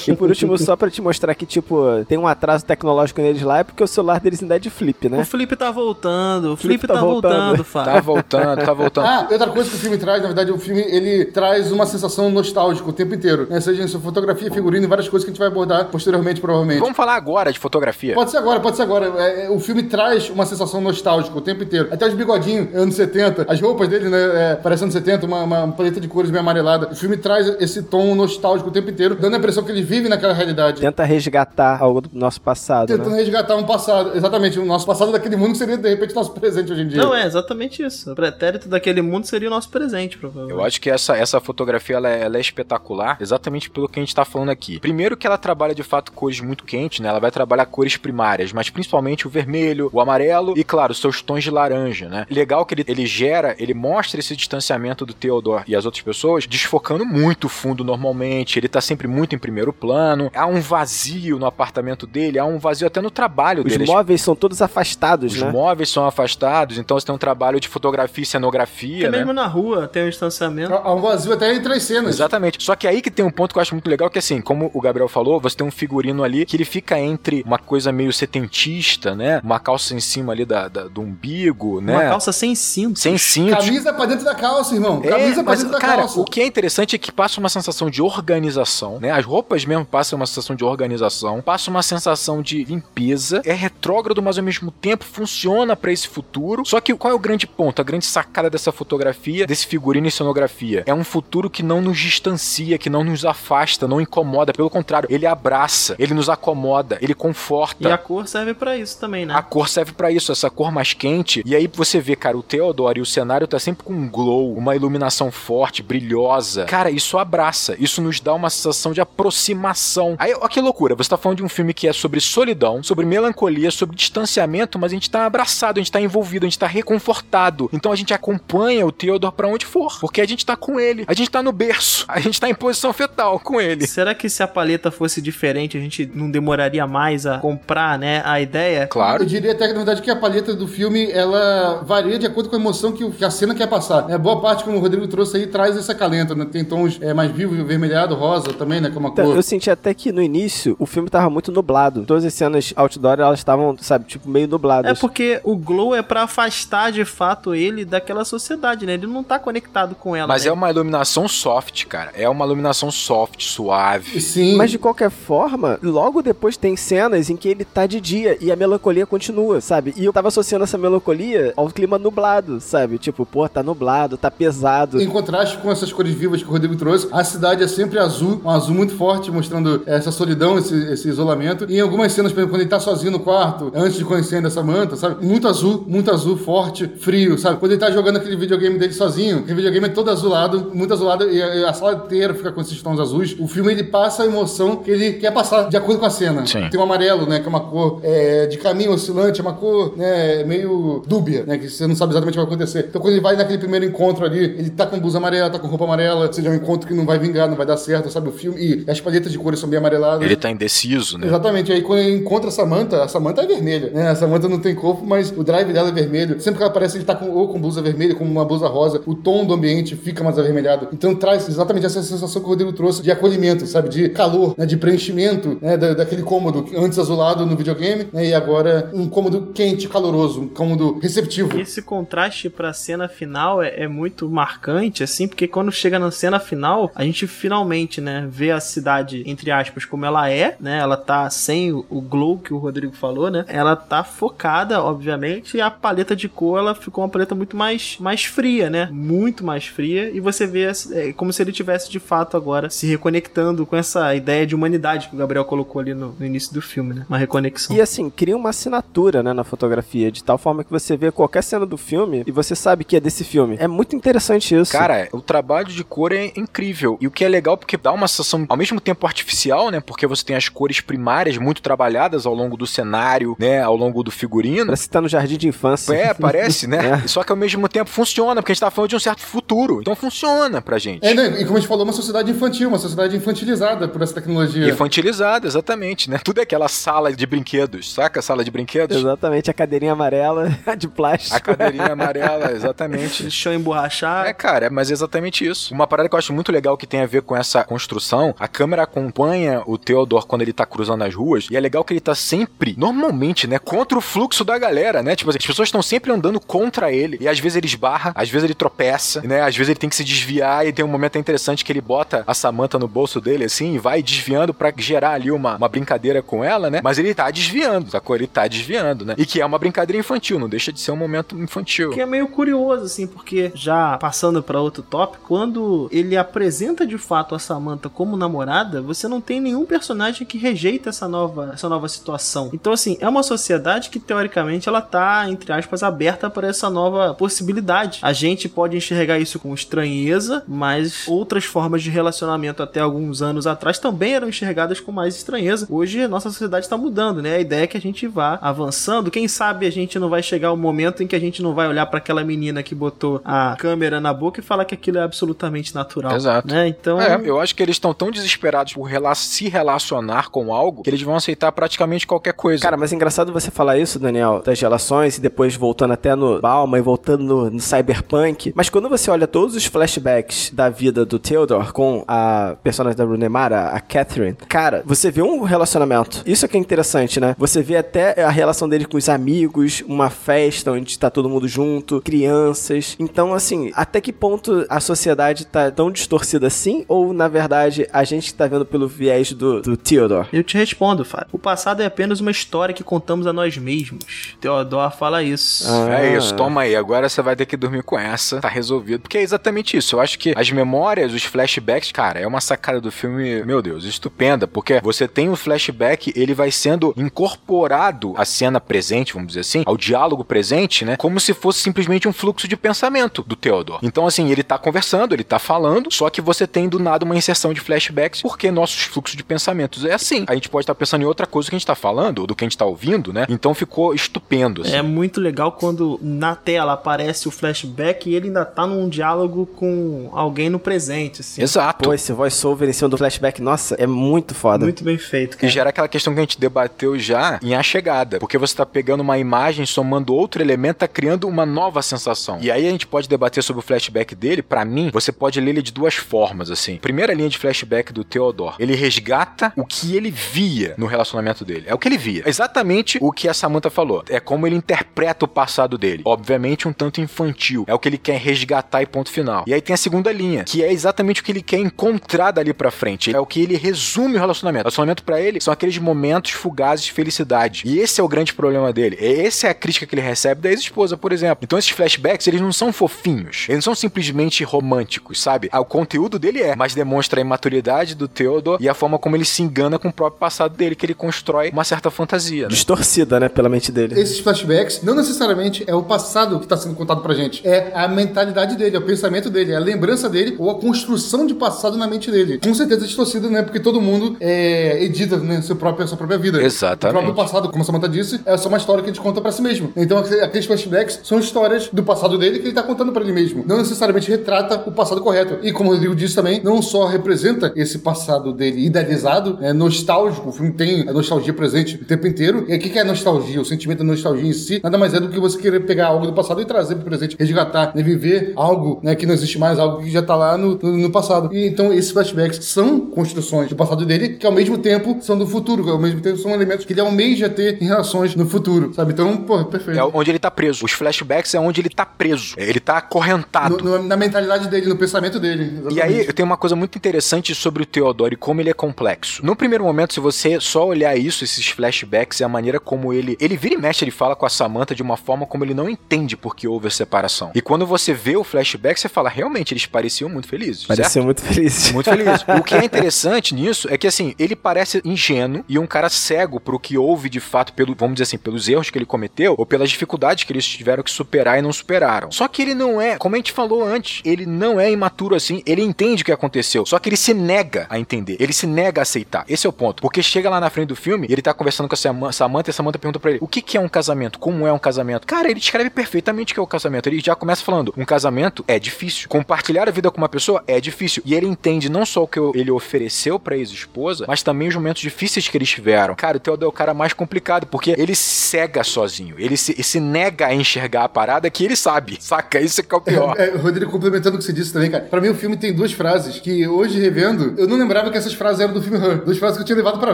e por último, só pra te mostrar que, tipo, tem um atraso tecnológico neles lá, é porque o celular deles ainda é de flip, mundo. O né? Felipe tá voltando. O Felipe, Felipe tá tá, voltando. voltando, Fábio. tá voltando, tá voltando. Ah, outra coisa que o filme traz, na verdade, o filme ele traz uma sensação nostálgica o tempo inteiro. Né? Seja isso, fotografia, figurino e várias coisas que a gente vai abordar posteriormente, provavelmente. Vamos falar agora de fotografia. Pode ser agora, pode ser agora. É, é, o filme traz uma sensação nostálgica o tempo inteiro. Até os bigodinhos, anos 70, as roupas dele, né, é, parece anos 70, uma, uma paleta de cores meio amarelada. O filme traz esse tom nostálgico o tempo inteiro, dando a impressão que ele vive naquela realidade. Tenta resgatar algo do nosso passado. Tentando né? resgatar um passado. Exatamente, o nosso passado daquele mundo que seria, de repente, nosso presente hoje em dia. Não, é exatamente isso. O pretérito daquele mundo seria o nosso presente, provavelmente. Eu acho que essa, essa fotografia ela é, ela é espetacular, exatamente pelo que a gente tá falando aqui. Primeiro que ela trabalha de fato cores muito quentes, né? Ela vai trabalhar cores primárias, mas principalmente o vermelho, o amarelo e, claro, seus tons de laranja, né? Legal que ele, ele gera, ele mostra esse distanciamento do Theodore e as outras pessoas, desfocando muito o fundo normalmente. Ele tá sempre muito em primeiro plano. Há um vazio no apartamento dele, há um vazio até no trabalho Os dele. móveis são todos afastados, Os né? móveis são afastados, então você tem um trabalho de fotografia e cenografia, Porque né? mesmo na rua tem um distanciamento. Há um vazio até entre as cenas. Exatamente. Só que aí que tem um ponto que eu acho muito legal, que assim, como o Gabriel falou, você tem um figurino ali que ele fica entre uma coisa meio setentista, né? Uma calça em cima ali da, da- do umbigo, né? Uma calça sem cinto. Sem cinto. Camisa pra dentro da calça, irmão. É, Camisa pra mas, dentro da cara, calça. o que é interessante é que passa uma sensação de organização, né? As roupas mesmo passam uma sensação de organização, passa uma sensação de limpeza, é retrógrado, mas ao mesmo tempo funciona pra esse futuro. Só que qual é o grande ponto, a grande sacada dessa fotografia, desse figurino e cenografia? É um futuro que não nos distancia, que não nos afasta, não incomoda, pelo contrário, ele abraça, ele nos acomoda, ele conforta. E a cor serve pra isso também, né? A cor serve pra isso, essa cor mais quente. E aí você vê, cara, o Theodore e o cenário tá sempre com um glow, uma iluminação forte, brilhosa. Cara, isso abraça, isso nos dá uma sensação de aproximação. Aí, ó que loucura, você tá falando de um filme que é sobre solidão, sobre melancolia, sobre distanciamento, mas a gente tá abraçado, a gente tá envolvido, a gente tá reconfortado. Então a gente acompanha o Theodore pra onde for, porque a gente tá com ele, a gente tá no berço, a gente tá em posição fetal com ele. Será que se a paleta fosse diferente, a gente não demoraria mais a comprar, né, a ideia? Claro. Eu diria até que, na verdade, que a paleta do filme, ela varia de acordo com a emoção que, a cena quer passar. É, boa parte, como o Rodrigo trouxe aí, traz esse acalento, né? Tem tons é, mais vivos, vermelhado, rosa também, né? Que é uma Então, cor. eu senti até que no início o filme tava muito nublado. Todas as cenas outdoor elas estavam, sabe, tipo meio É nubladas. porque o glow é pra afastar de fato ele daquela sociedade, né? Ele não tá conectado com ela. Mas né? é uma iluminação soft, cara. É uma iluminação soft, suave. Sim. Mas de qualquer forma, logo depois tem cenas em que ele tá de dia e a melancolia continua, sabe? E eu tava associando essa melancolia ao clima nublado, sabe? Tipo, pô, tá nublado, tá pesado. Em contraste com essas cores vivas que o Rodrigo trouxe, a cidade é sempre azul, um azul muito forte, mostrando essa solidão, esse, esse isolamento. E em algumas cenas, por exemplo, quando ele tá sozinho no quarto, antes de conhecer ainda Samantha, sabe? Muito azul, muito azul, forte, frio, sabe? Quando ele tá jogando aquele videogame dele sozinho, aquele videogame é todo azulado, muito azulado, e a, a sala inteira fica com esses tons azuis. O filme, ele passa a emoção que ele quer passar, de acordo com a cena. Sim. Tem o amarelo, né, que é uma cor é, de caminho oscilante, é uma cor, né, meio dúbia, né, que você não sabe exatamente o que vai acontecer. Então, quando ele vai naquele primeiro encontro ali, ele tá com blusa amarela, tá com roupa amarela, seja, é um encontro que não vai vingar, não vai dar certo, sabe, o filme, e as paletas de cores são bem amareladas. Ele tá indeciso, né? Exatamente, aí quando ele encontra a Samantha, a Samantha é vermelha, né? A Samantha não tem corpo, mas o drive dela é vermelho. Sempre que ela aparece, ele tá com, ou com blusa vermelha, com uma blusa rosa, o tom do ambiente fica mais avermelhado. Então traz exatamente essa sensação que o Rodrigo trouxe de acolhimento, sabe? De calor, né? De preenchimento, né? Da, daquele cômodo antes azulado no videogame, né? E agora um cômodo quente, caloroso, um cômodo receptivo. Esse contraste pra cena final é, é muito marcante, assim, porque quando chega na cena final, a gente finalmente, né, vê a cidade, entre aspas, como ela é, né? Ela tá sem o, o glow que o Rodrigo falou, né? Ela tá focada, obviamente, e a paleta de cor, ela ficou uma paleta muito mais, mais fria, né? Muito mais fria, e você vê é, como se ele tivesse de fato agora se reconectando com essa ideia de humanidade que o Gabriel colocou ali no, no início do filme, né? Uma reconexão. E assim, cria uma assinatura, né, na fotografia, de tal forma que você vê qualquer cena do filme e você sabe que é desse filme. É muito interessante isso. Cara, o trabalho de cor é incrível. E o que é legal porque dá uma sensação ao mesmo tempo artificial, né? Porque você tem as cores primárias muito trabalhadas ao longo do cenário, né? Ao longo do figurino. Parece que tá no jardim de infância. É, parece, né? É. Só que ao mesmo tempo funciona, porque a gente tá falando de um certo futuro. Então funciona pra gente. É, né? E como a gente falou, uma sociedade infantil, uma sociedade infantilizada por essa tecnologia. Infantilizado, exatamente, né? Tudo é aquela sala de brinquedos, saca? Sala de brinquedos. Exatamente, a cadeirinha amarela de plástico. A cadeirinha amarela, exatamente. Chão emborrachado. É, cara, mas é exatamente isso. Uma parada que eu acho muito legal que tem a ver com essa construção, a câmera acompanha o Theodore quando ele tá cruzando as ruas, e é legal que ele tá sempre, normalmente, né, contra o fluxo da galera, né? Tipo, assim, as pessoas estão sempre andando contra ele, e às vezes ele esbarra, às vezes ele tropeça, né? Às vezes ele tem que se desviar e tem um momento interessante que ele bota a Samantha no bolso dele, assim, e vai desviando para gerar ali uma, uma brincadeira com ela, né? Mas ele tá desviando, sacou? Ele tá desviando, né? E que é uma brincadeira infantil, não deixa de ser um momento infantil. Que é meio curioso, assim, porque já passando para outro tópico, quando ele apresenta de fato a Samantha como namorada, você não tem nenhum personagem que rejeita essa nova, essa nova situação. Então, assim, é uma sociedade que teoricamente ela tá, entre aspas, aberta para essa nova possibilidade. A gente pode enxergar isso com estranheza, mas outras formas de relacionamento até alguns anos atrás também eram enxergadas com mais estranheza. Hoje a nossa sociedade está mudando, né? A ideia é que a gente vá avançando. Quem sabe a gente não vai chegar ao momento em que a gente não vai olhar para aquela menina que botou a câmera na boca e falar que aquilo é absolutamente natural. Exato. Né? Então, É, eu acho que eles estão tão desesperados por rela- se relacionar com algo que eles vão aceitar praticamente qualquer coisa. Cara, mas é engraçado você falar isso, Daniel, das relações e depois voltando até no Balma e voltando no, no Cyberpunk. Mas quando você olha todos os flashbacks da vida do Theodore com a personagem da Rooney Mara, a Catherine, cara, você vê um relacionamento. Isso é que é interessante, né? Você vê até a relação dele com os amigos, uma festa onde tá todo mundo junto, crianças. Então, assim, até que ponto a sociedade tá tão distorcida assim? Ou, na verdade, a gente tá vendo pelo viés do, do Theodore? Eu te respondo, Fábio. O passado é apenas uma história que contamos a nós mesmos. Theodore fala isso. Ah. É isso, toma aí. Agora você vai ter que dormir com essa. Tá resolvido. Porque é exatamente isso. Eu acho que as memórias, os flashbacks, cara, é uma sacada do filme, meu Deus, estupenda. Porque você tem o flashback, ele vai sendo incorporado à cena presente, vamos dizer assim, ao diálogo presente, né? Como se fosse simplesmente um fluxo de pensamento do Theodore. Então, assim, ele tá conversando, ele tá falando, só que você tem do nada uma inserção de flashbacks, porque nossos fluxos de pensamentos é assim. A gente pode estar pensando em outra coisa que a gente tá falando, ou do que a gente tá ouvindo, né? Então ficou estupendo. assim. É muito legal quando na tela aparece o flashback e ele ainda tá num diálogo com alguém no presente, assim. Exato. Pô, esse voice-over em cima do flashback, nossa, é muito foda. Muito bem feito, E cara. gera aquela questão que a gente debateu já em A Chegada. Porque você tá pegando uma imagem, somando outro elemento, tá criando uma nova sensação. E aí a gente pode debater sobre o flashback dele. Pra mim, você pode ler ele de duas formas, assim. Primeira linha de flashback do Theodore. Ele resgata o que ele via no relacionamento dele. É o que ele via. Exatamente o que a Samantha falou. É como ele interpreta o passado dele. Obviamente um tanto infantil. É o que ele quer resgatar e ponto final. E aí tem a segunda linha, que é exatamente o que ele quer encontrar dali pra frente. É o que ele resume o relacionamento. O relacionamento pra ele são aqueles momentos fugazes de felicidade. E esse é o grande problema dele. Essa é a crítica que ele recebe da ex-esposa, por exemplo. Então esses flashbacks, eles não são fofinhos. Eles não são simplesmente românticos, sabe? Ah, O conteúdo dele é, mas demonstra a imaturidade do Theodore e a forma como ele se engana com o próprio passado dele, que ele constrói uma certa fantasia. né? Distorcida, né, pela mente dele. Esses flashbacks não necessariamente é o passado que está sendo contado pra gente. É a mentalidade dele, é o pensamento dele, a lembrança dele ou a construção de passado na mente dele. Com certeza distorcida, né? Porque todo mundo é, edita né, seu próprio, sua própria vida. Exatamente. O próprio passado, como a Samantha disse, é só uma história que a gente conta pra si mesmo. Então aqu- aqueles flashbacks são histórias do passado dele que ele tá contando pra ele mesmo. Não necessariamente retrata o passado correto. E como o Rodrigo disse também, não só representa esse passado dele idealizado, é nostálgico, o filme tem a nostalgia presente o tempo inteiro. E o que que é nostalgia? O sentimento da nostalgia em si nada mais é do que você querer pegar algo do passado e trazer pro presente, resgatar, né? viver algo né, que não existe mais, algo que já tá lá no, no, no passado. E então esses flashbacks são construções do passado dele que ao mesmo tempo são do futuro, que ao mesmo tempo são elementos que ele almeja ter em relações no futuro, sabe? Então, pô, perfeito. É onde ele tá preso. Os flashbacks é onde ele tá preso. Ele tá acorrentado. No- na mentalidade dele, no pensamento dele. E aí, exatamente. eu tenho uma coisa muito interessante sobre o Theodore e como ele é complexo. No primeiro momento, se você só olhar isso, esses flashbacks, e a maneira como ele. Ele vira e mexe, ele fala com a Samantha de uma forma como ele não entende porque houve a separação. E quando você vê o flashback, você fala, realmente, eles pareciam muito felizes. Pareceu muito feliz. Muito feliz. o que é interessante nisso é que, assim, ele parece ingênuo e um cara cego pro que houve de fato, pelo, vamos dizer assim, pelos erros que ele cometeu ou pelas dificuldades que eles tiveram que superar e não superaram. Só que ele não é, como a gente falou antes, ele não é imaturo assim, ele entende o que aconteceu, só que ele se nega a entender, ele se nega a aceitar. Esse é o ponto. Porque chega lá na frente do filme e ele tá conversando com a Sam- Samantha e a Samantha pergunta pra ele: o que, que é um casamento? Como é um casamento? Cara, ele descreve perfeitamente o que é o casamento. Ele já começa falando: um casamento é difícil. Compartilhar a vida com uma pessoa é difícil. E ele entende não só o que ele ofereceu pra ex-esposa, mas também os momentos difíceis que eles tiveram. Cara, o Theodore é o cara mais complicado, porque ele cega sozinho. Ele se, se nega a enxergar a parada que ele sabe. Saca? Isso é que é o pior. É, Rodrigo, complementando o que você disse também, cara. Pra mim, o filme tem duas frases que hoje, revendo, eu não lembrava que essas frases eram do filme Her. Duas frases que eu tinha levado pra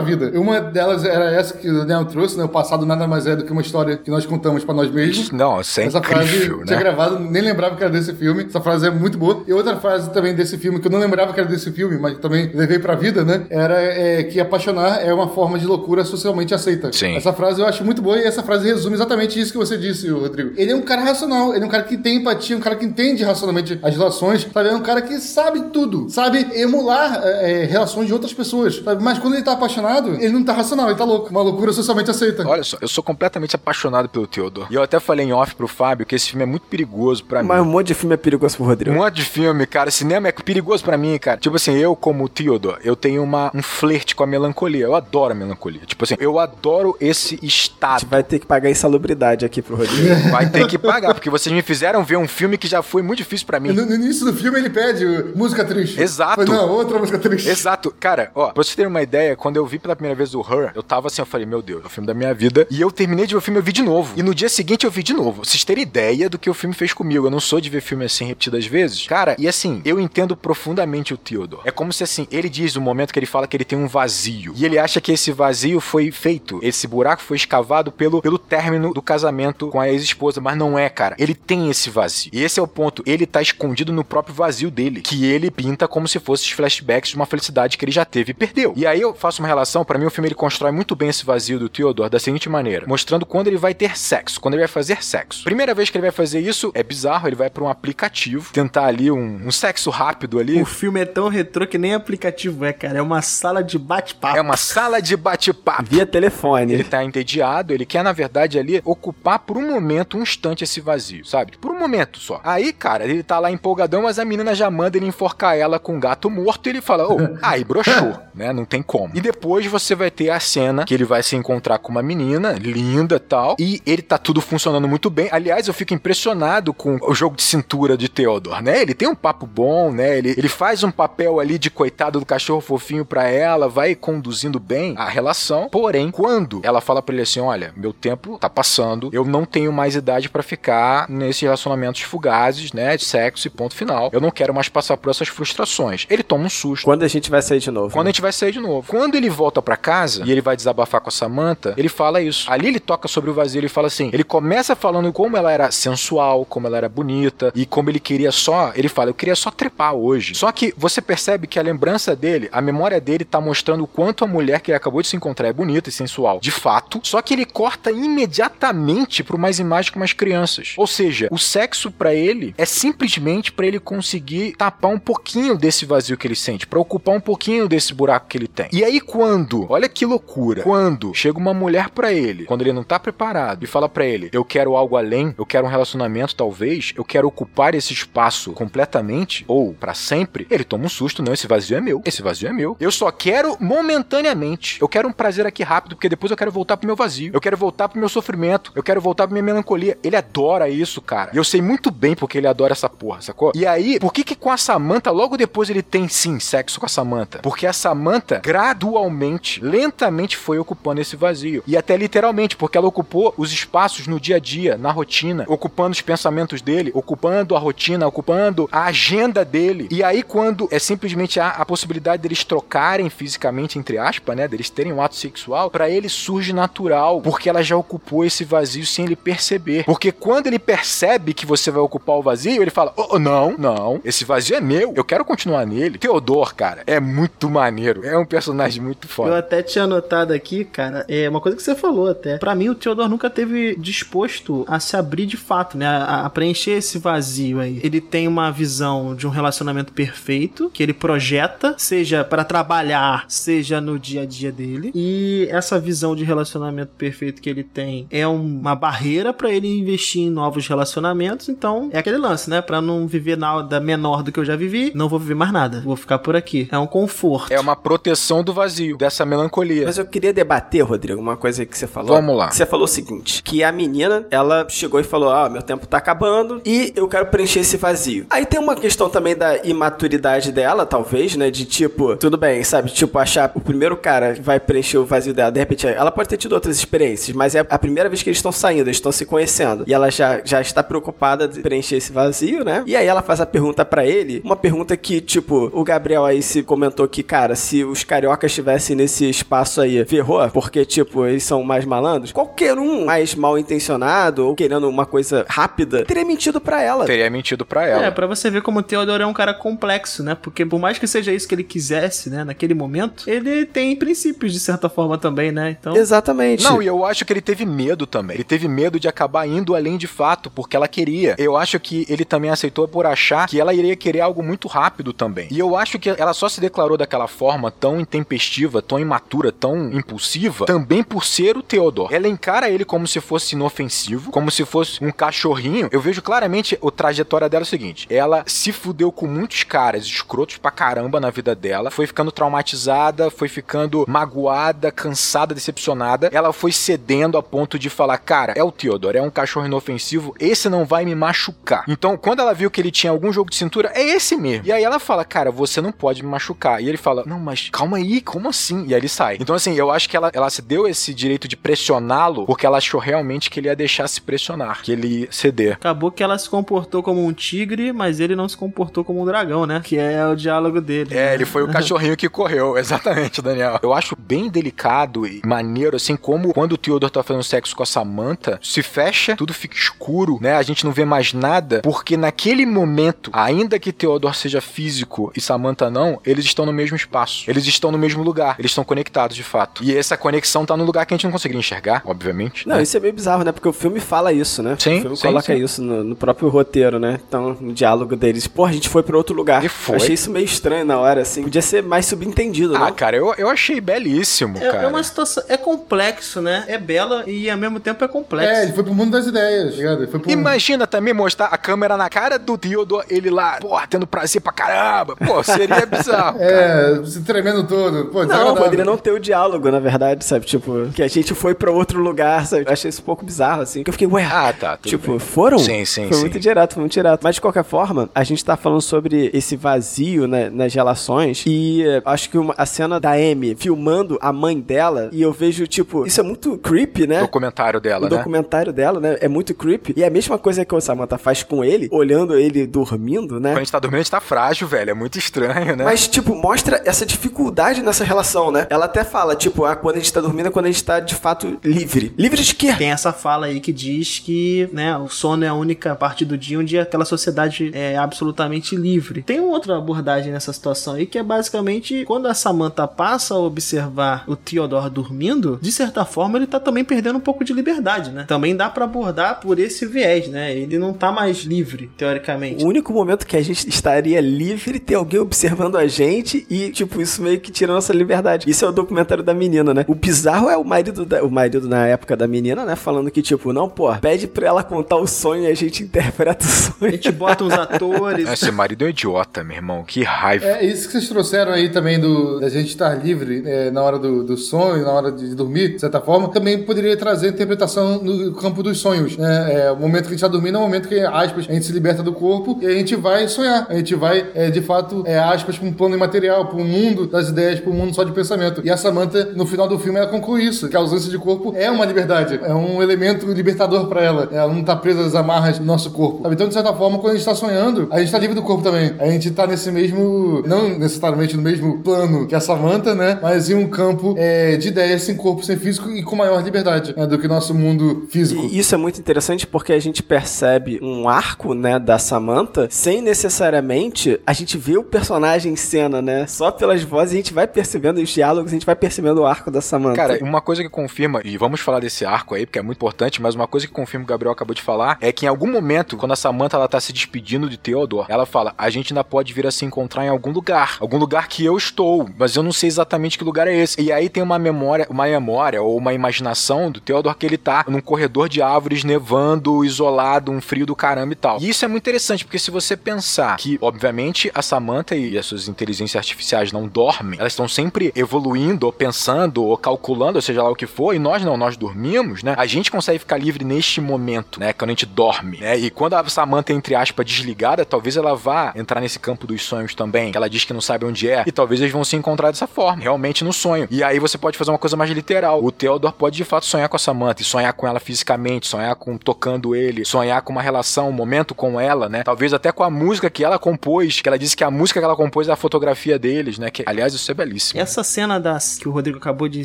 vida. Uma delas era essa que o Daniel trouxe, né? O passado nada mais é do que uma história que nós contamos pra nós mesmos. Não, isso é Essa frase incrível, tinha né? gravado, nem lembrava que era desse filme. Essa frase é muito boa. E outra frase também desse filme, que eu não lembrava que era desse filme, mas também levei pra vida, né? Era é, que apaixonar é uma forma de loucura socialmente aceita. Sim. Essa frase eu acho muito boa e essa frase resume exatamente isso que você disse, Rodrigo. Ele é um cara racional, ele é um cara que tem empatia, um cara que entende racionalmente as relações, sabe? É um cara que sabe tudo, sabe emular é, é, relações de outras pessoas, sabe? Mas quando ele tá apaixonado, ele não tá racional, ele tá louco. Uma loucura socialmente aceita. Olha só, eu sou completamente apaixonado pelo Theodore. E eu até falei em off pro Fábio que esse filme é muito perigoso pra Mas um mim. monte de filme é perigoso pro Um Rodrigo. monte de filme, cara. Cinema é perigoso pra mim, cara. Tipo assim, eu, como Theodore, eu tenho uma, um flerte com a melancolia. Eu adoro a melancolia. Tipo assim, eu adoro esse estado. vai ter que pagar insalubridade aqui pro Rodrigo. Vai ter que pagar, porque vocês me fizeram ver um filme que já foi muito difícil pra mim. No, no início do filme ele pede música triste. Exato. Foi, não, outra música triste. Exato. Cara, ó, pra vocês terem uma ideia, quando eu vi pela primeira vez o Her, eu tava assim, eu falei, meu Deus, é o filme da minha vida. E eu terminei de ver o filme, eu vi de novo. E no dia seguinte eu vi de novo. Vocês terem ideia do que o filme fez comigo. Eu não sou de ver filme assim repetidas vezes. Cara, e assim, eu entendo profundamente o Theodore. É como se assim, ele diz o momento que ele fala que ele tem um vazio. E ele acha que esse vazio foi feito, esse buraco foi escavado pelo, pelo término do casamento com a ex-esposa. Mas não é, cara. Ele tem esse vazio. E esse é o ponto. Ele tá escondido no próprio vazio dele. Que ele pinta como se fosse os flashbacks de uma felicidade que ele já teve e perdeu. E aí eu faço uma relação, pra mim o filme ele constrói muito bem esse vazio do Theodore da seguinte maneira: mostrando quando ele vai ter sexo, quando ele vai fazer sexo. Primeira vez que ele vai fazer isso é bizarro, ele vai pra um aplicativo, tentar ali um, um sexo rápido ali. O filme é tão retrô que nem aplicativo é, cara. É uma sala de bate-papo. É uma sala de bate-papo. Via telefone. Ele tá entediado, ele quer, na verdade, ali ocupar por um momento, um instante esse vazio, sabe? Por um momento só. Aí, cara, ele tá lá empolgadão, mas a menina já manda ele enforcar ela com um gato morto e ele fala, ô, aí broxou, né? Não tem como. E depois você vai ter a cena que ele vai se encontrar com uma menina linda tal, e ele tá tudo funcionando muito bem. Aliás, eu fico impressionado com o jogo de cintura de Theodore, né? Ele tem um papo bom, né? Ele, ele faz um papel ali de coitado do cachorro fofinho pra ela, vai conduzindo bem a relação. Porém, quando ela fala pra ele assim: olha, meu tempo tá passando, eu não tenho mais idade pra ficar nesses relacionamentos fugazes, né? De sexo e ponto final. Eu não quero mais passar por essas frustrações. Ele toma um susto. Quando a gente vai sair de novo. Quando a gente vai sair de novo. Quando ele volta pra casa e ele vai desabafar com a Samantha, ele fala isso. Ali ele toca sobre o vazio, ele fala assim: ele começa falando como ela era sensual, como ela era bonita e como ele queria só. Ele fala: eu queria só trepar hoje. Só que você percebe que a lembrança dele, a memória dele tá mostrando o quanto a mulher que ele acabou de se encontrar é bonita e sensual, de fato. Só que ele corta imediatamente pro mais imagem com umas crianças. Ou seja, o sexo pra ele é simplesmente pra ele conseguir tapar um pouquinho desse vazio que ele sente, pra ocupar um pouquinho desse buraco que ele tem. E aí quando, olha que loucura, quando chega uma mulher pra ele, quando ele não tá preparado e fala pra ele, eu quero algo além, eu quero um relacionamento talvez, eu quero ocupar esse espaço completamente ou pra sempre, ele toma um susto, não, esse vazio é meu, esse vazio é meu. Eu só quero momentaneamente, eu quero um prazer aqui rápido, porque depois eu quero voltar pro meu vazio, eu quero voltar pro meu sofrimento, eu quero voltar pra minha melancolia. Ele adora isso, cara. E eu sei muito bem porque ele adora essa porra, sacou? E aí, por que que com a Samantha, logo depois ele tem sim sexo com a Samantha? Porque a Samantha gradualmente, lentamente foi ocupando esse vazio. E até literalmente, porque ela ocupou os espaços no dia a dia, na rotina, ocupando os pensamentos dele, ocupando a rotina, ocupando a agenda dele. E aí, quando é simplesmente a, a possibilidade deles trocarem fisicamente, entre aspas, né? Deles terem um ato sexual, pra ele surge natural, porque ela já ocupou esse vazio sem ele perceber. Porque quando ele percebe que você vai ocupar o vazio, ele fala: oh, oh, não, não, esse vazio é meu, eu quero continuar nele. Theodore, cara, é muito maneiro. É um personagem muito Eu foda. até tinha anotado aqui, cara, é uma coisa que você falou até. Pra mim, o Theodore nunca teve disposto a se abrir de fato, né? A, a preencher esse vazio aí. Ele tem uma visão de um relacionamento perfeito que ele projeta, seja pra trabalhar, seja no dia a dia dele. E essa visão de relacionamento perfeito que ele tem é uma barreira pra ele investir em novos relacionamentos. Então, é aquele lance, né? Pra não viver nada menor do que eu já vivi, não vou viver mais nada. Vou ficar por aqui. É um conforto. É uma proteção do vazio, dessa melancolia. Mas eu queria debater, Rodrigo, uma coisa que você falou. Vamos lá. Você falou o seguinte: que a menina, ela chegou e falou: Ah, meu tempo tá acabando e eu quero preencher esse vazio. Aí tem uma questão também da imaturidade dela, talvez, né? De tipo, tudo bem, sabe? Tipo, achar o primeiro cara que vai preencher o vazio dela. De repente, ela pode ter tido outras experiências, mas é a primeira vez que eles estão saindo, eles estão se conhecendo. E ela já, já está preocupada de preencher esse vazio, né? E aí ela faz a pergunta pra ele, uma pergunta que, tipo, o Gabriel aí se comentou que, cara, se os cariocas estivessem nesse espaço aí, ferrou, porque, tipo, eles são mais malandros, qualquer um mais mal intencionado ou querendo uma coisa rápida teria mentido pra ela. Teria mentido pra ela. É, pra você ver como o Theodore é um cara complexo, né? Porque por mais que seja isso que ele quisesse, né, naquele momento, ele tem princípios de certa forma também, né? Então. Exatamente. Não, e eu acho que ele teve medo também. Ele teve medo de acabar indo além de fato, porque ela queria. Eu acho que ele também aceitou por achar que ela iria querer algo muito rápido também. E eu acho que ela só se declarou daquela forma tão intempestiva, tão imatura, tão impulsiva, também por ser o Theodore. Ela encara ele como se fosse inofensivo, como se fosse um cachorrinho. Eu vejo claramente a trajetória dela é o seguinte: ela se fudeu com muitos caras escrotos pra caramba na vida dela, foi ficando traumatizada, foi ficando magoada, cansada, decepcionada. Ela foi cedendo a ponto de falar: Cara, é o Theodore, é um cachorro inofensivo, esse não vai me machucar. Então, quando ela viu que ele tinha algum jogo de cintura, é esse mesmo. E aí ela fala: Cara, você não pode me machucar. E ele fala: Não, mas calma aí, como assim? E aí ele sai. Então, assim, eu acho que ela, ela se deu esse direito de pressioná-lo porque ela achou realmente que ele ia deixar se pressionar, que ele ceder. Acabou que ela se comportou como um tigre, mas ele não se comportou como um dragão, né? Que é o diálogo dele. É, ele foi o cachorrinho que correu, exatamente, Daniel. Eu acho bem delicado e maneiro, assim, como quando o Theodore tá fazendo sexo com a Samantha, se fecha, tudo fica escuro, né? A gente não vê mais nada, porque naquele momento, ainda que Theodore seja físico e Samantha não, eles estão no mesmo espaço. Eles estão no mesmo lugar. Eles estão conectados, de fato. E essa conexão tá no lugar que a gente não conseguiria enxergar, obviamente. Não, né? isso é meio bizarro, né? Porque o filme fala isso, né? Sim, O filme sim, coloca sim. isso no, no próprio roteiro, né? Então, no diálogo deles. Pô, a gente foi pra outro lugar. E foi. Eu achei isso meio estranho na hora, assim. Podia ser mais subentendido, Ah, né? cara, eu, eu achei belíssimo, É, cara. é uma situação. É complexo, né? É bela e ao mesmo tempo é complexo. É, ele foi pro mundo das ideias, tá ligado? Pro Imagina também mostrar a câmera na cara do Theodore, ele lá, porra, tendo prazer pra caramba. Pô, seria bizarro. cara. É, se tremendo todo. Pô, Não, poderia não ter o diálogo, na verdade, sabe? Tipo, que a gente foi pra outro lugar, sabe? Eu achei isso um pouco bizarro, assim. Que eu fiquei, ué. Ah, tá. tudo Tipo, bem. foram? Sim, sim, Foi sim. muito direto, foi muito direto. Mas de qualquer forma, a gente tá falando sobre esse vazio né, nas relações. E eh, acho que uma- a cena da Amy filmando a mãe dela, e eu vejo, tipo, isso é muito creepy, né? documentário dela, o né? documentário dela, né? É muito creepy. E é a mesma coisa que o Samantha faz com ele, olhando ele dormindo, né? Quando a gente tá dormindo, a gente tá frágil, velho. É muito estranho, né? Mas, tipo, mostra essa dificuldade nessa relação, né? Ela até fala, tipo, ah, quando a gente tá dormindo é quando a gente tá, de fato, livre. Livre de quê? Tem essa fala aí que diz que, né, o sono é a única parte do dia onde aquela sociedade é absolutamente livre. Tem uma outra abordagem nessa situação aí que é basicamente quando a Samantha passa a observar o Theodore dormindo, de certa forma ele tá também perdendo um pouco de liberdade, né? Também dá pra abordar por esse viés, né? Ele não tá mais livre, teoricamente. O único momento que a gente estaria livre ter alguém observando a gente e, tipo, isso meio que tira nossa liberdade. Isso é o documentário da menina, né? O bizarro é o marido, da- o marido na época da menina, né? Falando que, tipo, não, pô, pede pra ela contar o sonho e a gente interpreta o A gente bota uns atores. Esse marido é um idiota, meu irmão. Que raiva. É isso que vocês trouxeram aí também do da gente estar livre é, na hora do, do sonho, na hora de dormir, de certa forma, também poderia trazer interpretação no campo dos sonhos. Né? É, o momento que a gente está dormindo é o momento que, aspas, a gente se liberta do corpo e a gente vai sonhar. A gente vai, é, de fato, é, aspas, para um plano imaterial, para um mundo das ideias, para um mundo só de pensamento. E a Samantha, no final do filme, ela conclui isso, que a ausência de corpo é uma liberdade, é um elemento libertador para ela. Ela não tá presa às amarras do nosso corpo. sabe? Então, de certa forma, quando a gente tá sonhando, a gente tá livre do corpo também. A gente tá nesse mesmo, não necessariamente no mesmo plano que a Samantha, né? Mas em um campo é, de ideias sem corpo, sem físico e com maior liberdade né, do que nosso mundo físico. E isso é muito interessante porque a gente percebe um arco, né, da Samantha, sem necessariamente a gente ver o personagem em cena, né? Só pelas vozes a gente vai percebendo os diálogos, a gente vai percebendo o arco da Samantha. Cara, uma coisa que confirma, e vamos falar desse arco aí, porque é muito importante, mas uma coisa que confirma o que o Gabriel acabou de falar é que em algum momento, quando a Samantha ela tá se despedindo de Theodore, ela fala: a gente ainda pode vir a se encontrar em algum lugar. Algum lugar que eu estou, mas eu não sei exatamente que lugar é esse. E aí tem uma memória, uma memória ou uma imaginação do Theodore que ele tá num corredor de árvores nevando, isolado, um frio do caramba e tal. E isso é muito interessante, porque se você pensar que, obviamente, a Samantha e as suas inteligências artificiais não dormem, elas estão sempre evoluindo, ou pensando, ou calculando, ou seja lá o que for, e nós não, nós dormimos, né? A gente consegue ficar livre neste momento, né? Quando a gente dorme, né? E quando a Samantha, entre aspas, desligada, talvez ela vá entrar nesse campo dos sonhos também, ela diz que não sabe onde é, e talvez eles vão se encontrar dessa forma, realmente no sonho. E aí você pode fazer uma coisa mais literal. O Theodore pode de fato sonhar com a Samantha, e sonhar com ela fisicamente, sonhar com tocando ele, sonhar com uma relação, um momento com ela, né? Talvez até com a música que ela compôs, que ela disse que a música que ela compôs é a fotografia deles, né? Que, aliás, isso é belíssimo. Essa cena das que o Rodrigo acabou de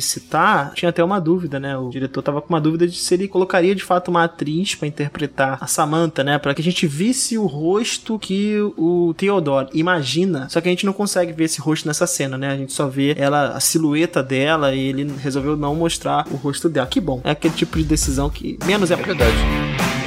citar, tinha até uma dúvida, né? O diretor tava com uma dúvida de se ele colocaria de fato uma atriz pra interpretar a Samantha, né? Pra que a gente visse o rosto que o Theodore imagina. Só que a gente não consegue ver esse rosto nessa cena, né? A gente só vê ela, a silhueta dela, e ele resolveu não mostrar o rosto dela. Que bom. É aquele tipo de decisão que menos é É verdade.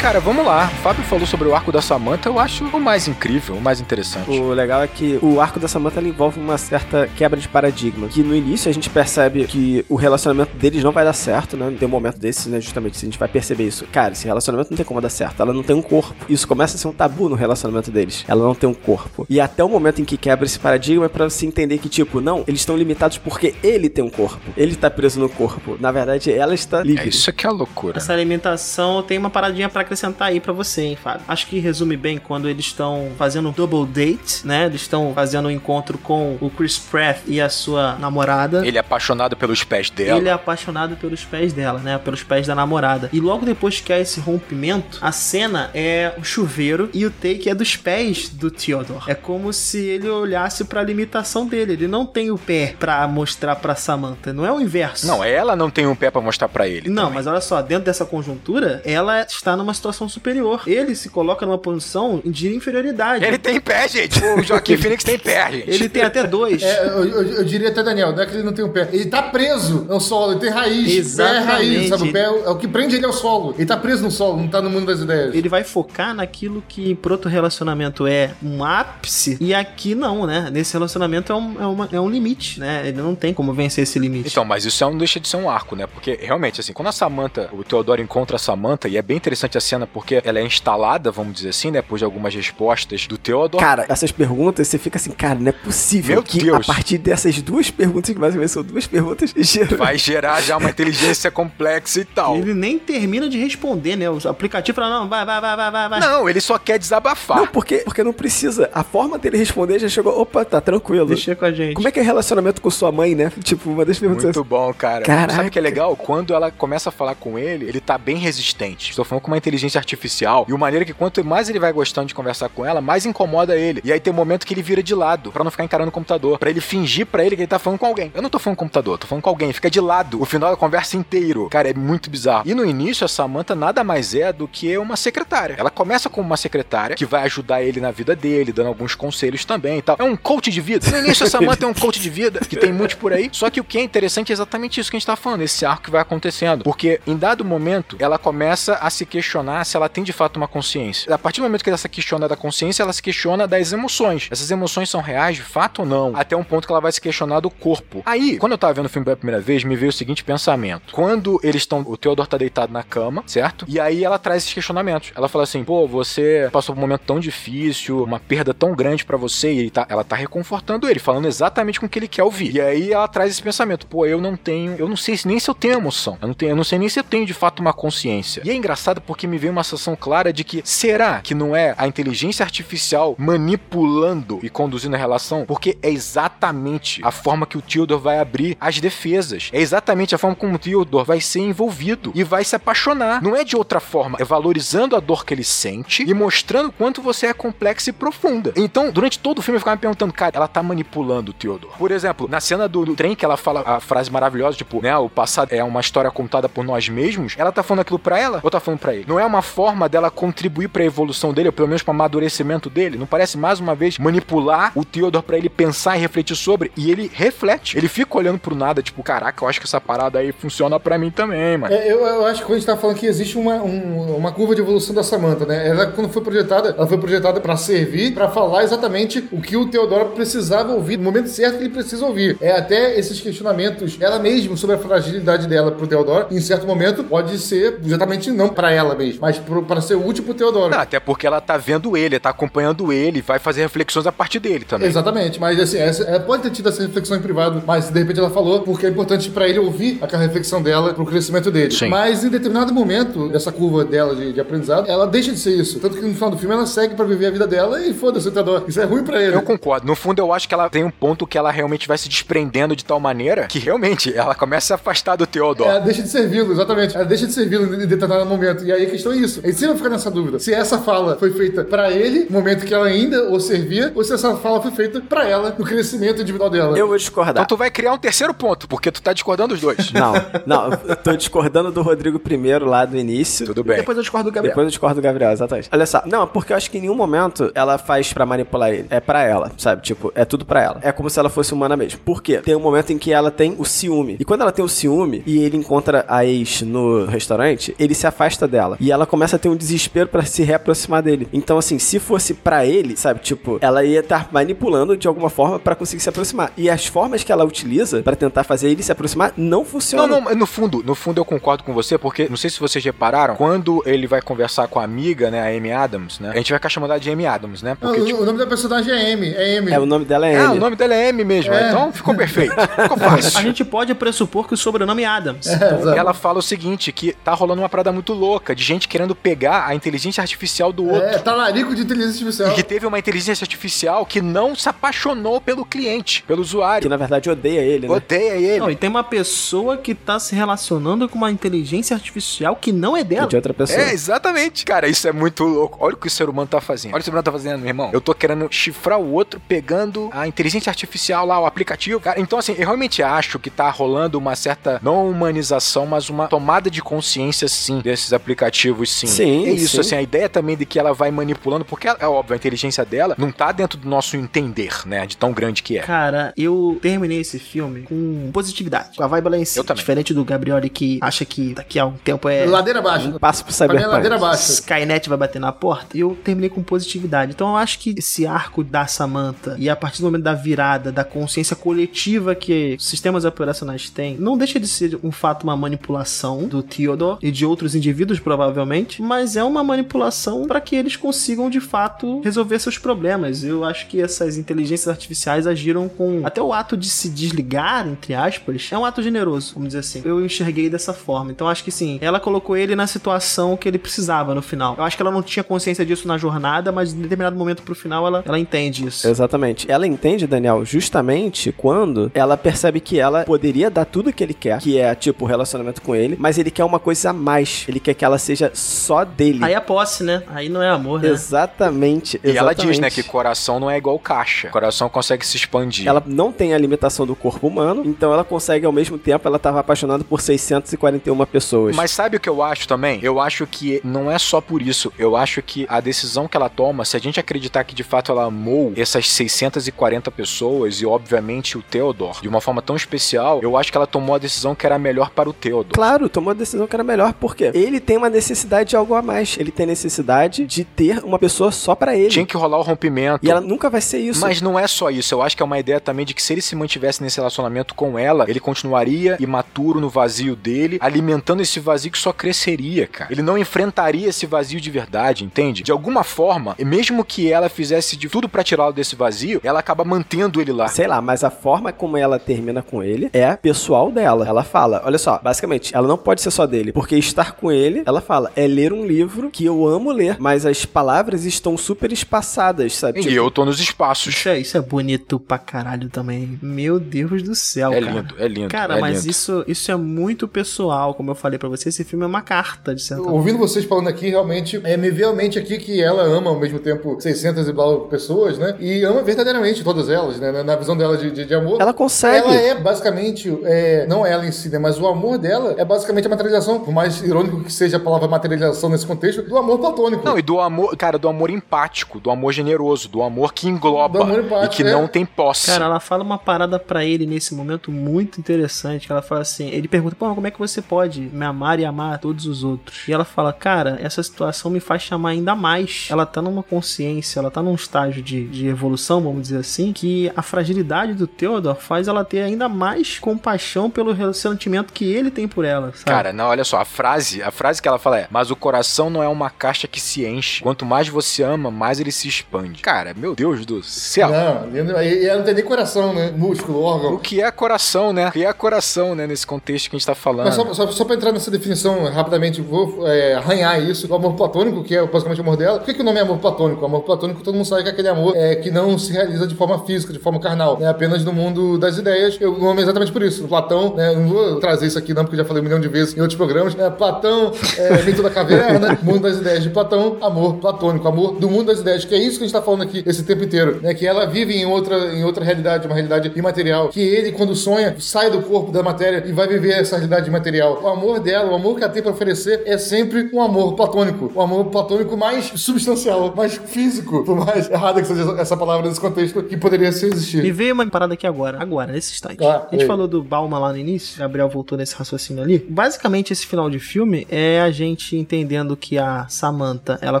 Cara, vamos lá. O Fábio falou sobre o arco da Samantha, eu acho o mais incrível, o mais interessante. O legal é que o arco da Samantha ela envolve uma certa quebra de paradigma. Que no início a gente percebe que o relacionamento deles não vai dar certo, né? Tem um momento desse, né? Justamente, a gente vai perceber isso. Cara, esse relacionamento não tem como dar certo. Ela não tem um corpo. Isso começa a ser um tabu no relacionamento deles. Ela não tem um corpo. E até o momento em que quebra esse paradigma é pra você entender que, tipo, não, eles estão limitados porque ele tem um corpo. Ele tá preso no corpo. Na verdade, ela está livre. É isso que é a loucura. Essa alimentação tem uma paradinha pra acrescentar aí pra você, hein, Fábio. Acho que resume bem quando eles estão fazendo um double date, né? Eles estão fazendo um encontro com o Chris Pratt e a sua namorada. Ele é apaixonado pelos pés dela. Ele é apaixonado pelos pés dela, né? Pelos pés da namorada. E logo depois que há esse rompimento, a cena é o chuveiro e o take é dos pés do Theodore. É como se ele olhasse pra limitação dele. Ele não tem o pé pra mostrar pra Samantha. Não é o inverso. Não, ela não tem um pé pra mostrar pra ele. Não, também. mas olha só, dentro dessa conjuntura, ela está numa situação superior. Ele se coloca numa posição de inferioridade. Ele tem pé, gente. O Joaquim Phoenix tem pé, gente. Ele tem até dois. É, eu, eu- eu diria até, Daniel, não é que ele não tem um pé. Ele tá preso no solo, ele tem raiz. Exatamente. Pé é raiz, sabe? O pé é o, é o que prende ele ao solo. Ele tá preso no solo, não tá no mundo das ideias. Ele vai focar naquilo que pro outro relacionamento é um ápice, e aqui não, né? Nesse relacionamento é um, é, uma- é um limite, né? Ele não tem como vencer esse limite. Então, mas isso é um, deixa de ser um arco, né? Porque realmente, assim, quando a Samantha, o Theodore encontra a Samantha, e é bem interessante a cena porque ela é instalada, vamos dizer assim, né? Depois de algumas respostas do Theodore. Cara, essas perguntas, você fica assim, cara, não é possível Meu que Deus. a partir dessas duas perguntas, que basicamente são duas perguntas, gerou Vai gerar já uma inteligência complexa e tal. Ele nem termina de responder, né? O aplicativo fala, não, vai, vai, vai, vai, vai, vai. Não, ele só quer desabafar. Não, porque, porque não precisa. A forma dele responder já chegou, opa, tá tranquilo. Deixa com a gente. Como é que é relacionamento com sua mãe, né? Tipo, uma das perguntas Muito bom, cara. Caraca. Sabe o que é legal? Quando ela começa a falar com ele, ele tá bem resistente. Estou falando com uma inteligência artificial. E o maneiro é que quanto mais ele vai gostando de conversar com ela, mais incomoda ele. E aí tem um momento que ele vira de lado, pra não ficar encarando o computador. Pra ele fingir pra ele que ele tá falando com alguém. Eu não tô falando com o computador, tô falando com alguém. Fica de lado. O final da conversa inteiro. Cara, é muito bizarro. E no início, a Samantha nada mais é do que uma secretária. Ela começa como uma secretária que vai ajudar ele na vida dele, dando alguns conselhos também e tal. É um coach de vida. No início, a Samantha é um coach de vida, que tem muito por aí. Só que o que é interessante é exatamente isso que a gente tá falando, esse arco que vai acontecendo. Porque em dado momento, ela começa a se questionar se ela tem de fato uma consciência. A partir do momento que ela se questiona da consciência, ela se questiona das emoções. Essas emoções são reais de fato ou não? Até um ponto que ela vai se questionar do corpo. Aí, quando eu tava vendo o filme pela primeira vez, me veio o seguinte pensamento. Quando eles estão. O Theodore tá deitado na cama, certo? E aí ela traz esses questionamentos. Ela fala assim: pô, você passou por um momento tão difícil, uma perda tão grande pra você, e tá, ela tá reconfortando ele, falando exatamente com o que ele quer ouvir. E aí ela traz esse pensamento: pô, eu não tenho. Eu não sei se- nem se eu tenho emoção. Eu não, tenho, eu não sei nem se eu tenho de fato uma consciência. E é engraçado porque me veio uma sensação clara de que será que não é a inteligência artificial manipulando e conduzindo a relação? Porque é exatamente a forma que o Theodore vai abrir as defesas. É exatamente a forma como o Theodore vai ser envolvido e vai se apaixonar. Não é de outra forma, é valorizando a dor que ele sente e mostrando quanto você é complexa e profunda. Então, durante todo o filme eu ficava me perguntando, cara, ela tá manipulando o Theodore. Por exemplo, na cena do, do trem que ela fala a frase maravilhosa, tipo, né, o passado é uma história contada por nós mesmos, ela tá falando aquilo pra ela ou tá falando pra ele? Não é uma forma dela contribuir pra evolução dele, ou pelo menos pro amadurecimento dele? Não parece mais uma vez manipular o Theodore pra ele pensar e refletir sobre? E ele reflete. Ele fica olhando pro nada, tipo, caraca, eu acho que essa parada aí funciona pra mim também, mano. É, eu, eu acho que a gente tá falando que existe uma, um- uma curva de evolução da Samantha, né? Ela, quando foi projetada, ela foi projetada pra servir, pra falar exatamente o que o Teodoro precisava ouvir, no momento certo que ele precisa ouvir. É até esses questionamentos, ela mesma, sobre a fragilidade dela pro Teodoro, em certo momento, pode ser exatamente não pra ela mesma. Mas para ser útil pro Teodoro. Não, até porque ela tá vendo ele, tá acompanhando ele, vai fazer reflexões a partir dele também. Exatamente, mas assim, essa, ela pode ter tido essa reflexão em privado, mas de repente ela falou porque é importante pra ele ouvir aquela reflexão dela pro crescimento dele. Sim. Mas em determinado momento dessa curva dela de, de aprendizado, ela deixa de ser isso. Tanto que no final do filme ela segue pra viver a vida dela e foda-se o Teodoro. Isso é ruim pra ele. Eu concordo. No fundo, eu acho que ela tem um ponto que ela realmente vai se desprendendo de tal maneira que realmente ela começa a se afastar do Theodore. Ela deixa de servi-lo, exatamente. Ela deixa de servi-lo em determinado momento. E aí a questão é isso. A gente sempre vai ficar nessa dúvida. Se essa fala foi feita pra ele, no momento que ela ainda o servia, ou se essa fala foi feita pra ela, no crescimento individual dela. Eu vou discordar. Então tu vai criar um terceiro ponto, porque tu tá discordando os dois. Não, não, eu tô discordando do Rodrigo primeiro lá do início. Tudo bem. Depois eu discordo do Gabriel. Depois eu discordo do Gabriel, exatamente. Olha só, não, porque eu acho que em nenhum momento ela faz pra manipular ele. É pra ela, sabe? Tipo, é tudo pra ela. É como se ela fosse humana mesmo. Por quê? Tem um momento em que ela tem o ciúme. E quando ela tem o ciúme e ele encontra a ex no restaurante, ele se afasta dela. E ela começa a ter um desespero pra se reaproximar dele. Então, assim, se fosse pra ele, sabe? Tipo, ela ia estar manipulando de alguma forma pra conseguir se aproximar. E as formas que ela utiliza pra tentar fazer ele se aproximar não funcionam. Não, não, no fundo, no fundo eu concordo com você, porque não sei se vocês repararam, quando ele vai conversar com a amiga, né, a Amy Adams, né? A gente vai ficar chamando ela de Amy Adams, né? Não, Porque, o, tipo, o nome da personagem é Amy. É Amy. É, o nome dela é ah, Amy. o nome dela é Amy mesmo, É. então ficou perfeito. Ficou A fácil. gente pode pressupor que o sobrenome é Adams. É, exato. Ela fala o seguinte, que tá rolando uma parada muito louca, de gente querendo pegar a inteligência artificial do outro. É, talarico de inteligência artificial. E que teve uma inteligência artificial que não se apaixonou pelo cliente, pelo Que usuário. na verdade odeia ele, né? Odeia ele. Não, e tem uma pessoa que tá se relacionando com uma inteligência artificial que não é dela. De outra pessoa. É, exatamente. Cara, isso é muito louco. Olha o que o ser humano tá fazendo. Olha o que o ser humano tá fazendo, meu irmão. Eu tô querendo chifrar o outro pegando a inteligência artificial lá, o aplicativo. Cara, então, assim, eu realmente acho que tá rolando uma certa, não humanização, mas uma tomada de consciência, sim, desses aplicativos, sim. Sim, É isso, sim. assim, a ideia também de que ela vai manipulando, porque é óbvio, a inteligência dela não tá dentro do nosso entender, né, de tão grande que é. Cara, eu terminei esse filme com positividade. Com a vibe lá em cima. Eu também. Diferente do Gabriel que acha que daqui a um tempo é. Ladeira abaixo. Um passo pro é Cyberpunk. ladeira abaixo. Skynet vai bater na porta. Eu terminei com positividade. Então eu acho que esse arco da Samantha e a partir do momento da virada, da consciência coletiva que sistemas operacionais têm, não deixa de ser um fato uma manipulação do Theodore e de outros indivíduos provavelmente, mas é uma manipulação para que eles consigam de fato resolver seus problemas. Eu acho que essas inteligências artificiais agiram com até o ato de se desligar, entre aspas, é um ato generoso, vamos dizer assim. Eu enxerguei dessa forma. Então acho que sim, ela colocou ele na situação que ele precisava no final. Eu acho que ela não tinha consciência disso na jornada, mas em determinado momento pro final ela, ela entende isso. Exatamente. Ela entende, Daniel, justamente quando ela percebe que ela poderia dar tudo que ele quer, que é, tipo, o relacionamento com ele, mas ele quer uma coisa a mais. Ele quer que ela seja só dele. Aí é posse, né? Aí não é amor, né? Exatamente, E ela exatamente. diz, né, que coração não é igual caixa. Coração consegue se expandir. Ela não tem a limitação do corpo humano, então ela consegue ao mesmo tempo, ela tava apaixonada por 641 pessoas. Mas sabe o que eu acho também? Eu acho que não é só por isso. Eu acho que a decisão que ela toma, se a gente acreditar que de fato ela amou essas 640 pessoas e obviamente o Theodore de uma forma tão especial, eu acho que ela tomou a decisão que era melhor para o Theodore. Claro, tomou a decisão que era melhor, porque ele tem uma necessidade de algo a mais. Ele tem necessidade de ter uma pessoa só pra ele. Tinha que rolar o rompimento. E ela nunca vai ser isso. Mas não é só isso, eu acho que é uma ideia também de que se ele se mantivesse nesse relacionamento com ela, ele continuaria imaturo no vazio dele, alimentando esse vazio que só cresceria, cara. Ele não enfrentaria esse vazio de verdade, entende? De alguma forma, e mesmo que ela fizesse de tudo pra tirá-lo desse vazio, ela acaba mantendo ele lá. Sei lá, mas a forma como ela termina com ele é pessoal dela. Ela fala, olha só, basicamente, ela não pode ser só dele, porque estar com ele, ela fala, é ler um livro que eu amo ler, mas as palavras estão super espaçadas, sabe? E Tipo, eu tô nos espaços. Isso é, isso é bonito pra caralho também. Meu Deus do céu, É cara. lindo, é lindo. Cara, é mas lindo. isso, isso é muito pessoal, como eu falei pra você. Esse filme é uma carta, de certa forma. Ouvindo vocês falando aqui, realmente, é, me veio à mente aqui que ela ama ao mesmo tempo 600 e blá pessoas, né? E ama verdadeiramente todas elas, né? Na, na visão dela de, de, de amor. ela consegue. Ela é basicamente, é, não ela em si, né? Mas o amor dela é basicamente a materialização, por mais irônico que seja a palavra materialização nesse contexto, do amor platônico. Não, e do amor, cara, do amor empático, do amor generoso, do amor que engloba amor e empático, que é. não tem posse. Cara, ela fala uma parada pra ele nesse momento muito interessante. Que ela fala assim: ele pergunta, pô, como é que você pode me amar e amar todos os outros? E ela fala, cara, essa situação me faz chamar ainda mais. Ela tá numa consciência, ela tá num estágio de, de evolução, vamos dizer assim, que a fragilidade do Theodore faz ela ter ainda mais compaixão pelo sentimento que ele tem por ela, sabe? Cara, não, olha só, a frase, a frase que ela fala é: Mas o coração não é uma caixa que se enche. Quanto mais você ama, mais ele se expande. Cara, meu Deus do céu. Não, e não- tem nem coração, né? Músculo, O órgão. que é coração, né? O que é coração, né? Nesse contexto que a gente tá falando. Mas só, só, só pra entrar nessa definição rapidamente, vou é, arranhar isso. O amor platônico, que é basicamente o amor dela. Por que, que o nome é amor platônico? O amor platônico, todo mundo sabe que é aquele amor é, que não se realiza de forma física, de forma carnal. É apenas no mundo das ideias. Eu, o nome é exatamente por isso. Platão, né, eu não vou trazer isso aqui não, porque eu já falei um milhão de vezes em outros programas. É, Platão, é, mito da caverna, mundo das ideias de Platão, amor platônico, amor do mundo das ideias, que é isso que a gente tá falando aqui esse tempo inteiro. Né, que ela vive em outra, em outra realidade, uma realidade imaterial. Que ele, quando sonha, sai do corpo da matéria e vai viver essa realidade imaterial. O amor dela, o amor que ela tem pra oferecer é sempre um amor platônico. O amor platônico mais substancial, mais físico, por mais errada que seja essa palavra nesse contexto, que poderia existir. Me veio uma parada aqui agora, agora, nesse instante. Ah, a gente falou do Balma lá no início, Gabriel voltou nesse raciocínio ali. Basicamente, esse final de filme é a gente entendendo que a Samantha, ela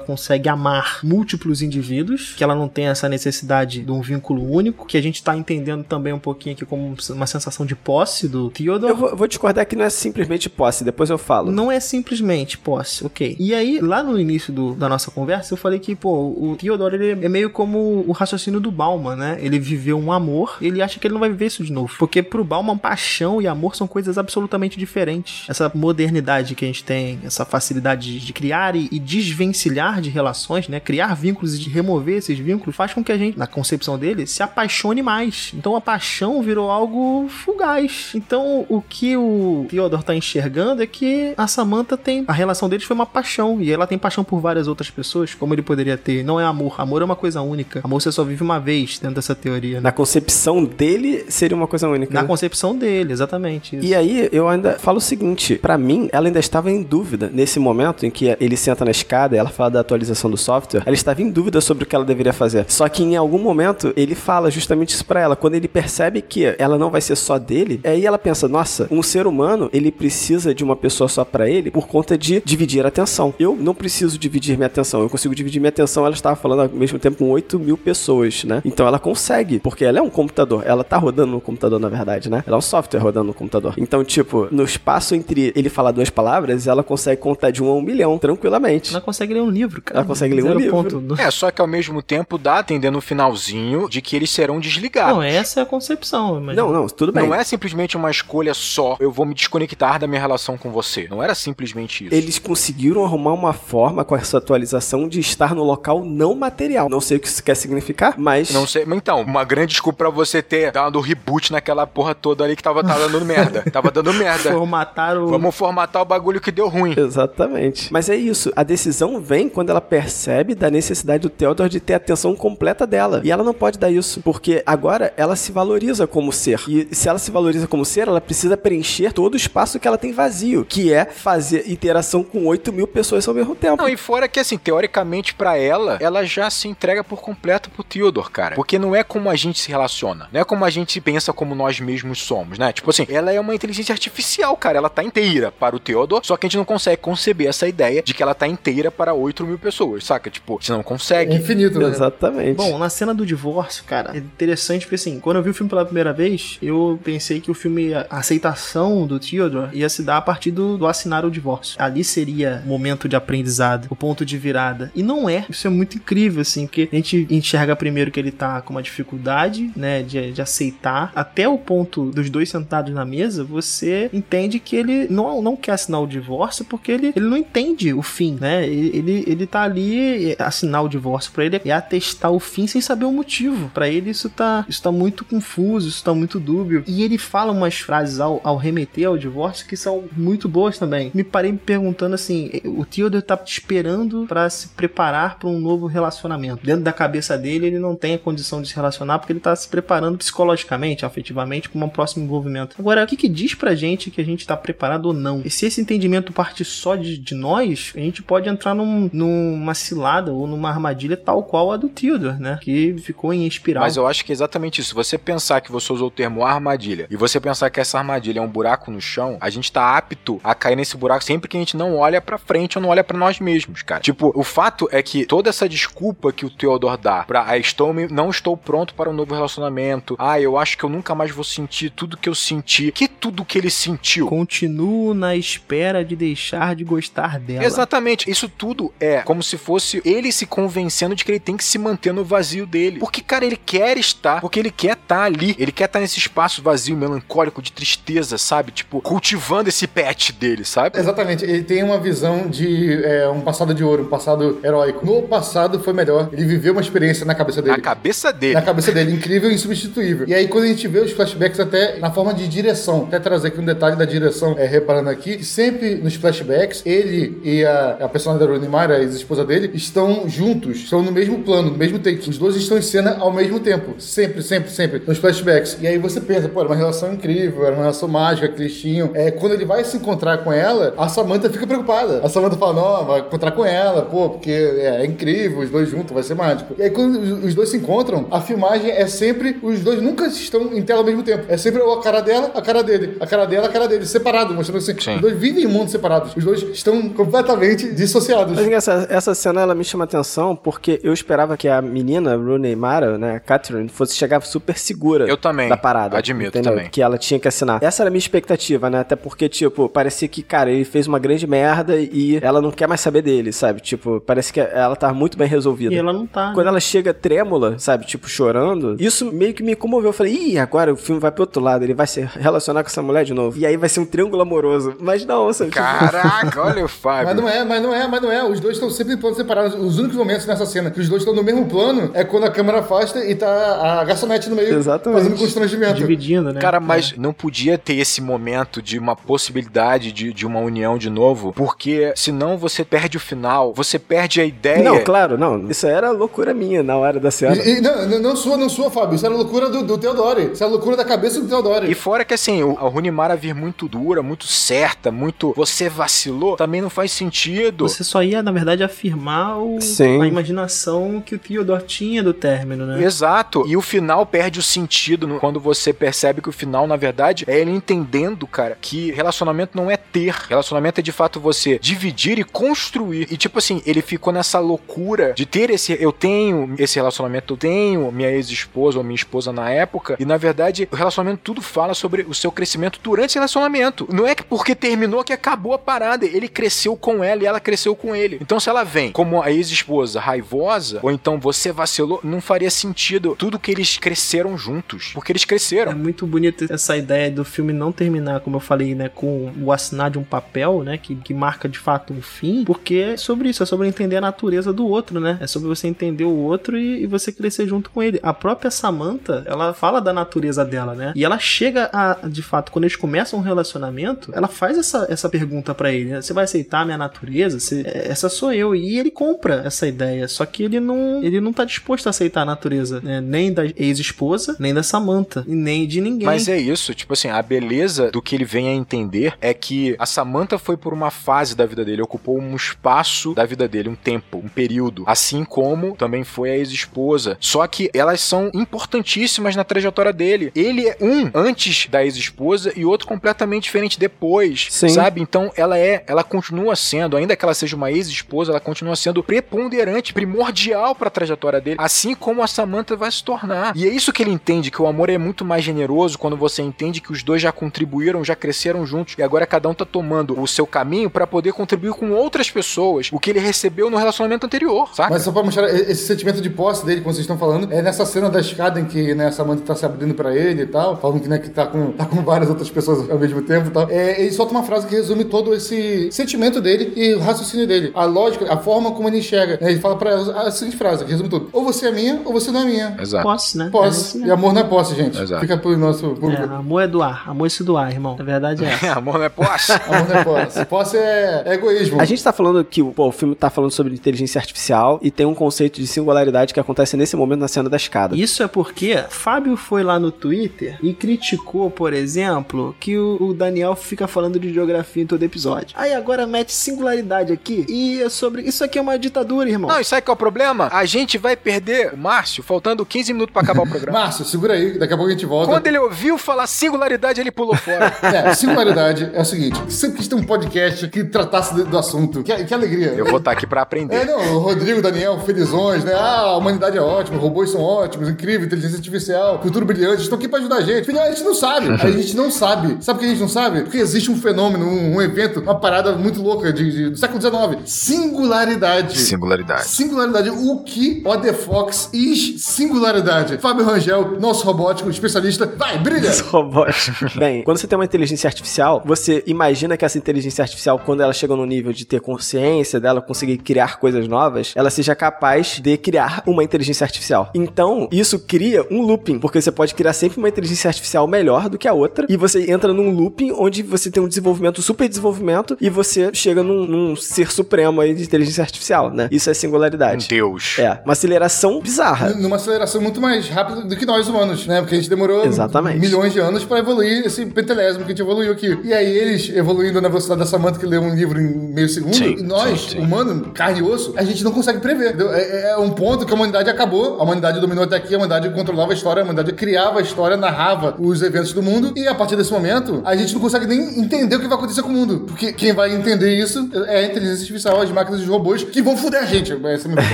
consegue amar múltiplos indivíduos, que ela não tem essa necessidade de um vínculo único, que a gente tá entendendo também um pouquinho aqui como uma sensação de posse do Theodore. Eu vou, vou discordar que não é simplesmente posse, depois eu falo. Não é simplesmente posse, ok. E aí, lá no início do- da nossa conversa, eu falei que, pô, o Theodore ele é meio como o raciocínio do Bauman, né? Ele viveu um amor, ele acha que ele não vai viver isso de novo. Porque pro Bauman, paixão e amor são coisas absolutamente diferentes. Essa modernidade que a gente tem, essa facilidade de- de criar e, e desvencilhar de relações, né? Criar vínculos e de remover esses vínculos, faz com que a gente, na concepção dele, se apaixone mais. Então a paixão virou algo fugaz. Então o que o Theodore tá enxergando é que a Samantha tem. A relação deles foi uma paixão. E ela tem paixão por várias outras pessoas, como ele poderia ter. Não é amor. Amor é uma coisa única. Amor você só vive uma vez dentro dessa teoria. né? Na concepção dele, seria uma coisa única. Na né? concepção dele, exatamente. Isso. E aí, eu ainda falo o seguinte: pra mim, ela ainda estava em dúvida nesse momento em que ele senta na escada e ela fala da atualização do software. Ela estava em dúvida sobre o que ela deveria fazer. Só que em algum momento ele fala justamente isso pra ela. Quando ele percebe que ela não vai ser só dele, aí ela pensa: nossa, um ser humano ele precisa de uma pessoa só pra ele por conta de dividir a atenção. Eu não preciso dividir minha atenção. Eu consigo dividir minha atenção. Ela estava falando ao mesmo tempo com 8 mil pessoas, né? Então ela consegue, porque ela é um computador. Ela tá rodando no computador, na verdade, né? Ela é um software rodando no computador. Então, tipo, no espaço entre ele falar duas palavras, ela consegue contar de um a um milhão, tranquilamente. Ela consegue ler um livro, cara. Ela consegue ler um livro. ponto do- É, só que ao mesmo tempo dá a entender no finalzinho de que eles serão desligados. Não, essa é a concepção. Mas... Não, não, tudo bem. Não é simplesmente uma escolha só, eu vou me desconectar da minha relação com você. Não era simplesmente isso. Eles conseguiram arrumar uma forma com essa atualização de estar no local não material. Não sei o que isso quer significar, mas. Não sei, mas então, uma grande desculpa pra você ter dado reboot naquela porra toda ali que tava, tava dando merda. Tava dando merda. Formatar o. Vamos formatar o bagulho que deu ruim. Exatamente. Mas é isso. A decisão vem quando ela percebe da necessidade do Theodore de ter a atenção completa dela. E ela não pode dar isso. Porque agora ela se valoriza como ser. E se ela se valoriza como ser, ela precisa preencher todo o espaço que ela tem vazio. Que é fazer interação com 8 mil pessoas ao mesmo tempo. Não, e fora que, assim, teoricamente pra ela, ela já se entrega por completo pro Theodore, cara. Porque não é como a gente se relaciona. Não é como a gente pensa como nós mesmos somos, né? Tipo assim, ela é uma inteligência artificial, cara. Ela tá inteira para o Theodore, só que a gente não consegue conceber essa ideia de que ela tá inteira para 8 mil pessoas, saca? Tipo, você não É consegue. infinito, né? Exatamente. Bom, na cena do divórcio, cara, é interessante porque assim, quando eu vi o filme pela primeira vez, eu pensei que o filme, a aceitação do Theodore ia se dar a partir do, do assinar o divórcio. Ali seria o momento de aprendizado, o ponto de virada. E não é. Isso é muito incrível, assim, porque a gente enxerga primeiro que ele tá com uma dificuldade, né, de, de aceitar. Até o ponto dos dois sentados na mesa, você entende que ele não, não quer assinar o divórcio porque ele, ele não entende o fim, né? Ele, ele, ele tá ali, assinar o divórcio pra ele é atestar o fim sem saber o motivo. Pra ele isso tá, isso tá muito confuso, isso tá muito dúbio. E ele fala umas frases ao, ao remeter ao divórcio que são muito boas também. Me parei me perguntando assim, o Theodore tá esperando pra se preparar pra um novo relacionamento. Dentro da cabeça dele, ele não tem a condição de se relacionar porque ele tá se preparando psicologicamente, afetivamente para um próximo envolvimento. Agora, o que que diz pra gente que a gente tá preparado ou não? E se esse entendimento parte só de, de nós, a gente pode entrar num, numa cilada ou numa armadilha tal qual a do Theodore, né? Que ficou em espiral. Mas eu acho que é exatamente isso. Você pensar que você usou o termo armadilha e você pensar que essa armadilha é um buraco no chão, a gente tá apto a cair nesse buraco sempre que a gente não olha pra frente ou não olha pra nós mesmos, cara. Tipo, o fato é que toda essa desculpa que o Theodore dá pra ah, estou não estou pronto para um novo relacionamento. Ah, eu acho que eu nunca mais vou sentir tudo que eu senti. Que tudo que ele sentiu? Continuo na espera de deixar de gostar dela. Exatamente. Isso tudo é como se fosse ele se convencendo de que ele tem que se manter no vazio dele. Porque, cara, ele quer estar, porque ele quer estar ali. Ele quer estar nesse espaço vazio, melancólico, de tristeza, sabe? Tipo, cultivando esse pet dele, sabe? Exatamente, ele tem uma visão de é, um passado de ouro, um passado heróico. No passado foi melhor, ele viveu uma experiência na cabeça dele. Na cabeça dele. Na cabeça dele, incrível e insubstituível. E aí, quando a gente vê os flashbacks, até na forma de direção, até trazer aqui um detalhe da direção, é, reparando aqui, que sempre nos flashbacks, ele e a, a personagem da Rooney Mara, a ex-esposa dele, estão juntos, estão no mesmo plano, no mesmo take. Os dois estão em cena ao mesmo tempo. Sempre, sempre, sempre, nos flashbacks. E aí você pensa, pô, era uma relação incrível, era uma relação mágica tinham. É, quando ele vai se encontrar com ela, a Samantha fica preocupada. A Samantha fala, não, vai encontrar com ela, pô, porque é, é incrível, os dois juntos, vai ser mágico. E aí quando os- os dois se encontram, a filmagem é sempre, os dois nunca estão em tela ao mesmo tempo. É sempre a cara dela, a cara dele. A cara dela, a cara dele, separado, mostrando assim. Sim. Os dois vivem em mundos separados. Os dois estão completamente dissociados. Mas essa, essa cena ela me chama atenção porque eu esperava que a menina, Rooney Mara, né, a Catherine, fosse chegar super segura Eu também. da parada. Admito entendeu? também. Que ela tinha que assinar. Essa era a minha expectativa, né? Até porque, tipo, parecia que, cara, ele fez uma grande merda e ela não quer mais saber dele, sabe? Tipo, parece que ela tá muito bem resolvida. E ela não tá. Quando ela chega trêmula, sabe, tipo, chorando, isso meio que me comoveu. Eu falei, ih, agora o filme vai pro outro lado, ele vai se relacionar com essa mulher de novo. E aí vai ser um triângulo amoroso. Mas não, sabe? tipo, Caraca, olha o Mas Fábio. não é, mas não é, mas não é. Os dois estão sempre em planos separados. Os únicos momentos nessa cena que os dois estão no mesmo plano é quando a câmera afasta e tá a garçonete no meio Exatamente. fazendo constrangimento. Dividindo, né? Cara, mas não podia ter esse momento de uma possibilidade de, de uma união de novo, porque senão você perde o final, você perde a ideia. Não, claro, não. Isso era loucura minha na hora da cena. E- e- não, não, sua, não sua, Fábio. Isso era loucura do, do Theodore. Isso era loucura da cabeça do Theodore. E fora que assim, o- a Runimara vir muito dura, muito certa, muito você vacilou, também não faz sentido. Você só ia, na verdade, afirmar o, Sim. a imaginação que o Theodore tinha do término, né? Exato. E o final perde o sentido no- quando você percebe que o final, na verdade, é ele entendendo, cara, que relacionamento não é ter. Relacionamento é de fato você dividir e construir. E tipo assim, ele ficou nessa loucura de ter esse. Eu tenho esse relacionamento, eu tenho minha ex-esposa ou minha esposa na época. E na verdade, o relacionamento tudo fala sobre o seu crescimento durante esse relacionamento. Não é que porque terminou que acabou a parada. Ele cresceu com ela e ela cresceu com ele. Então, se ela vem como a ex-esposa raivosa, ou então você vacilou, não faria sentido tudo que eles cresceram juntos. Porque eles É cresceram. muito bonito essa ideia do filme não terminar, como eu falei, né, com o assinar de um papel, né, que, que marca de fato um fim, porque é sobre isso, é sobre entender a natureza do outro, né? É sobre você entender o outro e, e você crescer junto com ele. A própria Samantha, ela fala da natureza dela, né? E ela chega a, de fato, quando eles começam um relacionamento, ela faz essa, essa pergunta pra ele, né? Você vai aceitar a minha natureza? Você- essa sou eu. E ele compra essa ideia, só que ele não, ele não tá disposto a aceitar a natureza, né? Nem da ex-esposa, nem da Samantha, e nem de ninguém. Mas é isso, tipo assim, a beleza do que ele vem a entender é que a Samantha foi por uma fase da vida dele, ocupou um espaço da vida dele, um tempo, um período. Assim como também foi a ex-esposa. Só que elas são importantíssimas na trajetória dele. Ele é um antes da ex-esposa e outro completamente diferente depois. Sim. Sabe? Então ela é, ela continua sendo, ainda que ela seja uma ex-esposa, ela continua sendo preponderante, primordial pra trajetória dele, assim como a Samantha vai se tornar. E é isso que ele entende, que o amor é muito mais generoso quando você entende que os dois já contribuíram, já cresceram juntos e agora cada um tá tomando o seu caminho pra poder contribuir com outras pessoas, o que ele recebeu no relacionamento anterior, saca? Mas só pra mostrar esse sentimento de posse dele, como vocês estão falando, é nessa cena da escada em que né, a Samantha tá se abrindo pra ele e tal, falando que, né, que tá, com, tá com várias outras pessoas ao mesmo tempo e tal. É, ele solta uma frase que resume todo esse sentimento dele e o raciocínio dele. A lógica, a forma como ele enxerga. né, Ele fala pra ela a seguinte frase, que resume tudo. Ou você é minha, ou você não é minha. Exato. Posse, né? É Posse. isso e amor não é posse, gente. Exato. Fica pro nosso É, público. amor é doar, amor é se doar, irmão. A verdade é essa. amor não é posse. Amor não é posse. Posse é, é egoísmo. A gente tá falando que pô, o filme tá falando sobre inteligência artificial e tem um conceito de singularidade que acontece nesse momento na cena da escada. Isso é porque Fábio foi lá no Twitter e criticou, por exemplo, que o, o Daniel fica falando de geografia em todo episódio. Aí agora mete singularidade aqui e é sobre. Isso aqui é uma ditadura, irmão. Não, e sabe qual é o problema? A gente vai perder o Márcio, faltando 15 minutos pra acabar o programa. Márcio, segura aí, daqui a pouco a gente volta. Quando ele ouviu falar singularidade, ele pulou fora. É, singularidade é o seguinte: sempre quis ter um podcast que tratasse do, assunto. Que, que alegria. Eu vou estar aqui pra aprender. É, não, o Rodrigo, Daniel, felizões, né? Ah, a humanidade é ótima, robôs são ótimos, incrível, inteligência artificial, futuro brilhante, estão aqui pra ajudar a gente. Filho, a gente não sabe. A gente não sabe. Sabe por que a gente não sabe? Porque existe um fenômeno, um, um evento, uma parada parada muito louca de, de- do século XIX. Singularidade. Singularidade. Singularidade. O que o The Fox is singularidade? Fábio Rangel, nosso robótico especialista. Vai, brilha! Os robôs. Bem, quando você tem uma inteligência artificial, você imagina que essa inteligência artificial, quando ela chega no nível de ter consciência dela, conseguir criar coisas novas, ela seja capaz de criar uma inteligência artificial. Então, isso cria um looping, porque você pode criar sempre uma inteligência artificial melhor do que a outra, e você entra num looping onde você tem um desenvolvimento, super desenvolvimento, e você chega num, num ser supremo aí de inteligência artificial, né? Isso é singularidade. Deus. É, uma aceleração bizarra. Numa aceleração muito mais rápida do que nós humanos, né? Porque a gente demorou Exatamente. milhões de anos pra evoluir esse pentelésimo que a gente evoluiu aqui. E aí eles evoluindo na velocidade da Samantha que lê um livro em meio segundo, Sim, e nós, sim, sim. humano, carne e osso, a gente não consegue prever. entendeu? É, é um ponto que a humanidade acabou, a humanidade dominou até aqui, a humanidade controlava a história, a humanidade criava a história, narrava os eventos do mundo, e a partir desse momento, a gente não consegue nem entender o que vai acontecer com o mundo. Porque quem vai entender isso é a inteligência artificial, as máquinas e os robôs que vão fuder a gente. Essa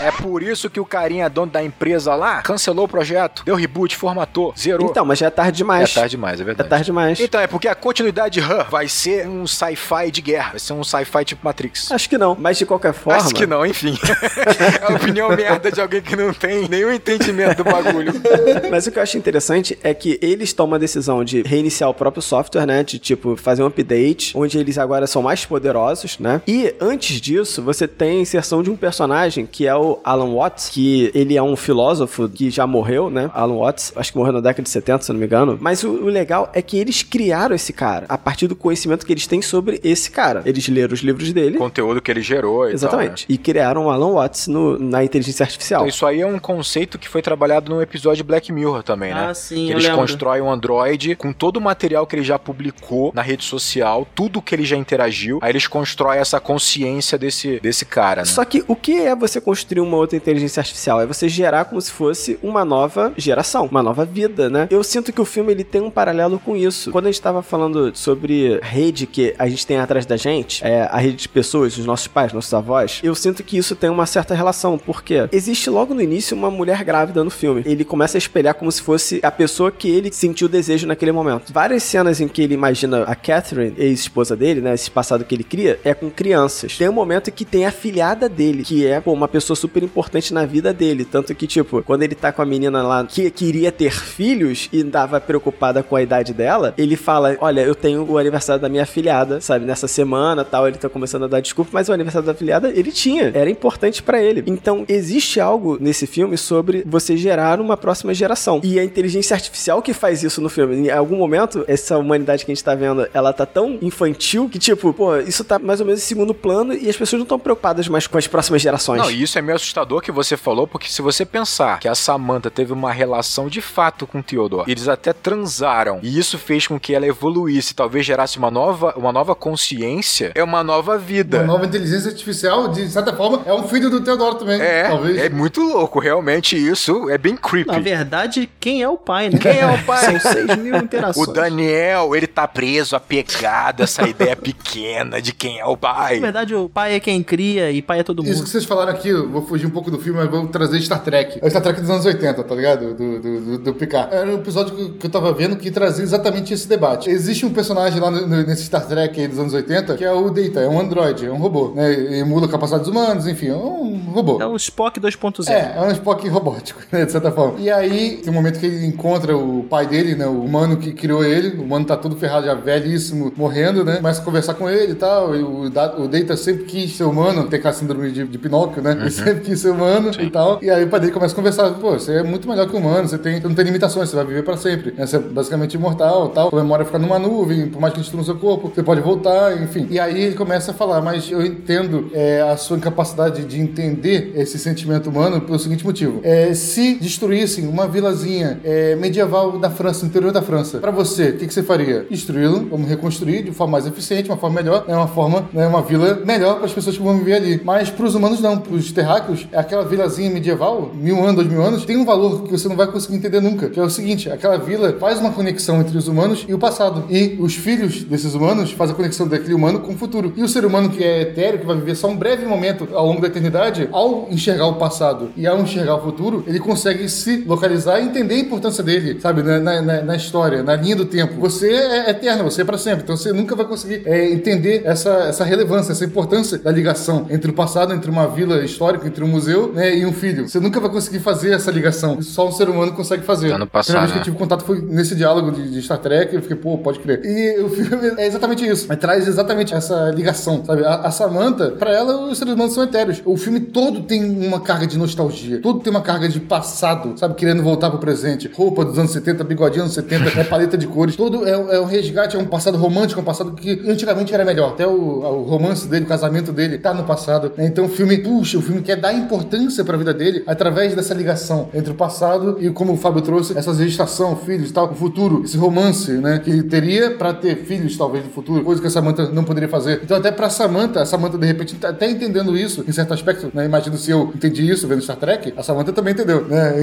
é É por isso que o carinha dono da empresa lá cancelou o projeto, deu reboot, formatou, zerou. Então, mas já é tarde é demais. tarde demais, é É verdade. tarde demais. Então, é porque a continuidade de Her vai ser um sci-fi de guerra, vai ser um sci-fi tipo Matrix. Acho que não, mas de qualquer forma. Acho que não, enfim. é a opinião merda de alguém que não tem nenhum entendimento do bagulho. Mas o que eu acho interessante é que eles tomam a decisão de reiniciar o próprio software, né? De tipo fazer um update, onde eles agora são mais poderosos, né? E antes disso, você tem a inserção de um personagem que é o Alan Watts, que ele é um filósofo que já morreu, né? Alan Watts, acho que morreu na década de 70, se não me engano. Mas o, o legal é que eles criaram esse cara a partir do conhecimento que eles têm sobre esse cara. Eles leram os livros dele. O conteúdo que ele gerou e Exatamente. tal, né? E criaram o Alan Watts no- na inteligência artificial. Então, isso aí é um conceito que foi trabalhado no episódio de Black Mirror também, né? Ah, sim, que eu eles lembro. constroem um Android com todo o material que ele já publicou na rede social, tudo que ele já interagiu, aí eles constroem essa consciência desse, desse cara, né? Só que o que é você construir uma outra inteligência artificial? É você gerar como se fosse uma nova geração, uma nova vida, né? Eu sinto que o filme ele tem um paralelo com isso. Quando a gente tava falando sobre rede que a gente tem atrás da gente, é, a rede de pessoas, os nossos pais, nossos avós, eu sinto que isso tem uma certa relação, porque existe logo no início uma mulher grávida no filme. Ele começa a espelhar como se fosse a pessoa que ele sentiu desejo naquele momento. Várias cenas em que ele imagina a Catherine, ex-esposa dele, né? Esse passado que ele cria, é com crianças. Tem um momento que tem a filhada dele, que é, pô, uma pessoa super importante na vida dele. Tanto que, tipo, quando ele tá com a menina lá que queria ter filhos e tava preocupada com a idade dela, ele fala: Olha, eu tenho o aniversário da minha filhada, sabe? Nessa semana tal. Ele tá começando a dar desculpa, mas o aniversário da filhada ele tinha. Era importante pra ele. Então, existe algo nesse filme sobre você gerar uma próxima geração. E a inteligência artificial que faz isso no filme. Em algum momento, essa humanidade que a gente tá vendo, ela tá tão infantil que, tipo, pô, isso tá mais ou menos em segundo plano e as pessoas não estão preocupadas mais com as próximas gerações. Não, isso é meio assustador que você falou, porque se você pensar que a Samantha teve uma relação de fato com o Theodore, eles até transaram, e isso fez com que ela evoluísse, talvez gerasse uma nova, uma nova consciência, é uma nova vida. Uma nova inteligência artificial, de certa forma, é um filho do Teodoro também. É, talvez. é muito louco, realmente isso é bem creepy. Na verdade, quem é o pai, né? Quem é o pai? São 6 mil interações. O Daniel, ele tá preso, apegado a essa ideia pequena de quem é o pai. Na verdade, o pai é quem cria e pai é todo Isso mundo. que vocês falaram aqui, eu vou fugir um pouco do filme, mas vou trazer Star Trek. É o Star Trek dos anos 80, tá ligado? Do, do, do, do Picard. Era um episódio que, eu tava vendo que trazia exatamente esse debate. Existe um personagem lá no- no- nesse Star Trek aí dos anos 80 que é o Data, é um androide, é um robô, né? Ele Emula capacidades humanas, enfim, é um robô. É o Spock 2.0. É, é um Spock robótico, né, de certa forma. E aí, tem um momento que ele encontra o pai dele, né, o humano que criou ele. O humano tá todo ferrado, já velhíssimo, morrendo, né? Começa a conversar com ele e tal. E o, o Data sempre quis ser humano, tem aquela síndrome de, de Pinóquio, né? Ele sempre quis ser humano e tal. E aí o pai dele começa a conversar, pô, você é muito melhor que humano, você, tem, você não tem limitações, você vai viver pra sempre. né? Você é basicamente imortal tal. Sua memória fica numa nuvem, por mais que destrua o seu corpo, você pode voltar, enfim. E aí ele começa a falar, mas eu entendo é, a sua incapacidade de entender esse sentimento humano pelo seguinte motivo. É, se destruíssem uma vilazinha é, medieval da França, interior da França, pra você, o que, que você faria? Destruí-lo, vamos reconstruir de forma mais eficiente, uma forma melhor, é uma forma, né, uma vila melhor para as pessoas que vão viver ali. Mas pros humanos não, pros terráqueos Heracles, aquela vilazinha medieval, mil anos, dois mil anos, tem um valor que você não vai conseguir entender nunca, que é o seguinte, aquela vila faz uma conexão entre os humanos e o passado. E os filhos desses humanos fazem a conexão daquele humano com o futuro. E o ser humano que é etéreo, que vai viver só um breve momento ao longo da eternidade, ao enxergar o passado e ao enxergar o futuro, ele consegue se localizar e entender a importância dele, sabe, na, na, na história, na linha do tempo. Você é eterno, você é para sempre. Então você nunca vai conseguir é, entender essa, essa relevância, essa importância da ligação entre o passado, entre uma vila histórica, entre um museu né, e um filho. Você nunca vai conseguir fazer essa ligação. Só um ser humano consegue fazer. Tá no passado, A primeira vez que né? eu tive contato foi nesse diálogo de, de Star Trek, eu fiquei, pô, pode crer. E o filme é exatamente isso. Mas traz exatamente essa ligação, sabe? A, a Samantha, pra ela, os seres humanos são etéreos. O filme todo tem uma carga de nostalgia. Todo tem uma carga de passado, sabe? Querendo voltar pro presente. Roupa dos anos 70, bigodinho dos anos 70, é paleta de cores. Todo é, é um resgate, é um passado romântico, é um passado que antigamente era melhor. Até o, o romance dele, o casamento dele, tá no passado. né? Então o filme, puxa, o filme quer dar importância pra vida dele através dessa ligação entre o passado e, como o Fábio trouxe, essa gestação, filhos tal, o futuro, esse romance, né? Que teria pra ter filhos, talvez, no futuro, coisa que a Samantha não poderia fazer. Então, até pra Samantha, a Samantha, de repente, tá até entendendo isso, em certo aspecto, né? Imagino se eu entendi isso vendo Star Trek, a Samantha também entendeu, né?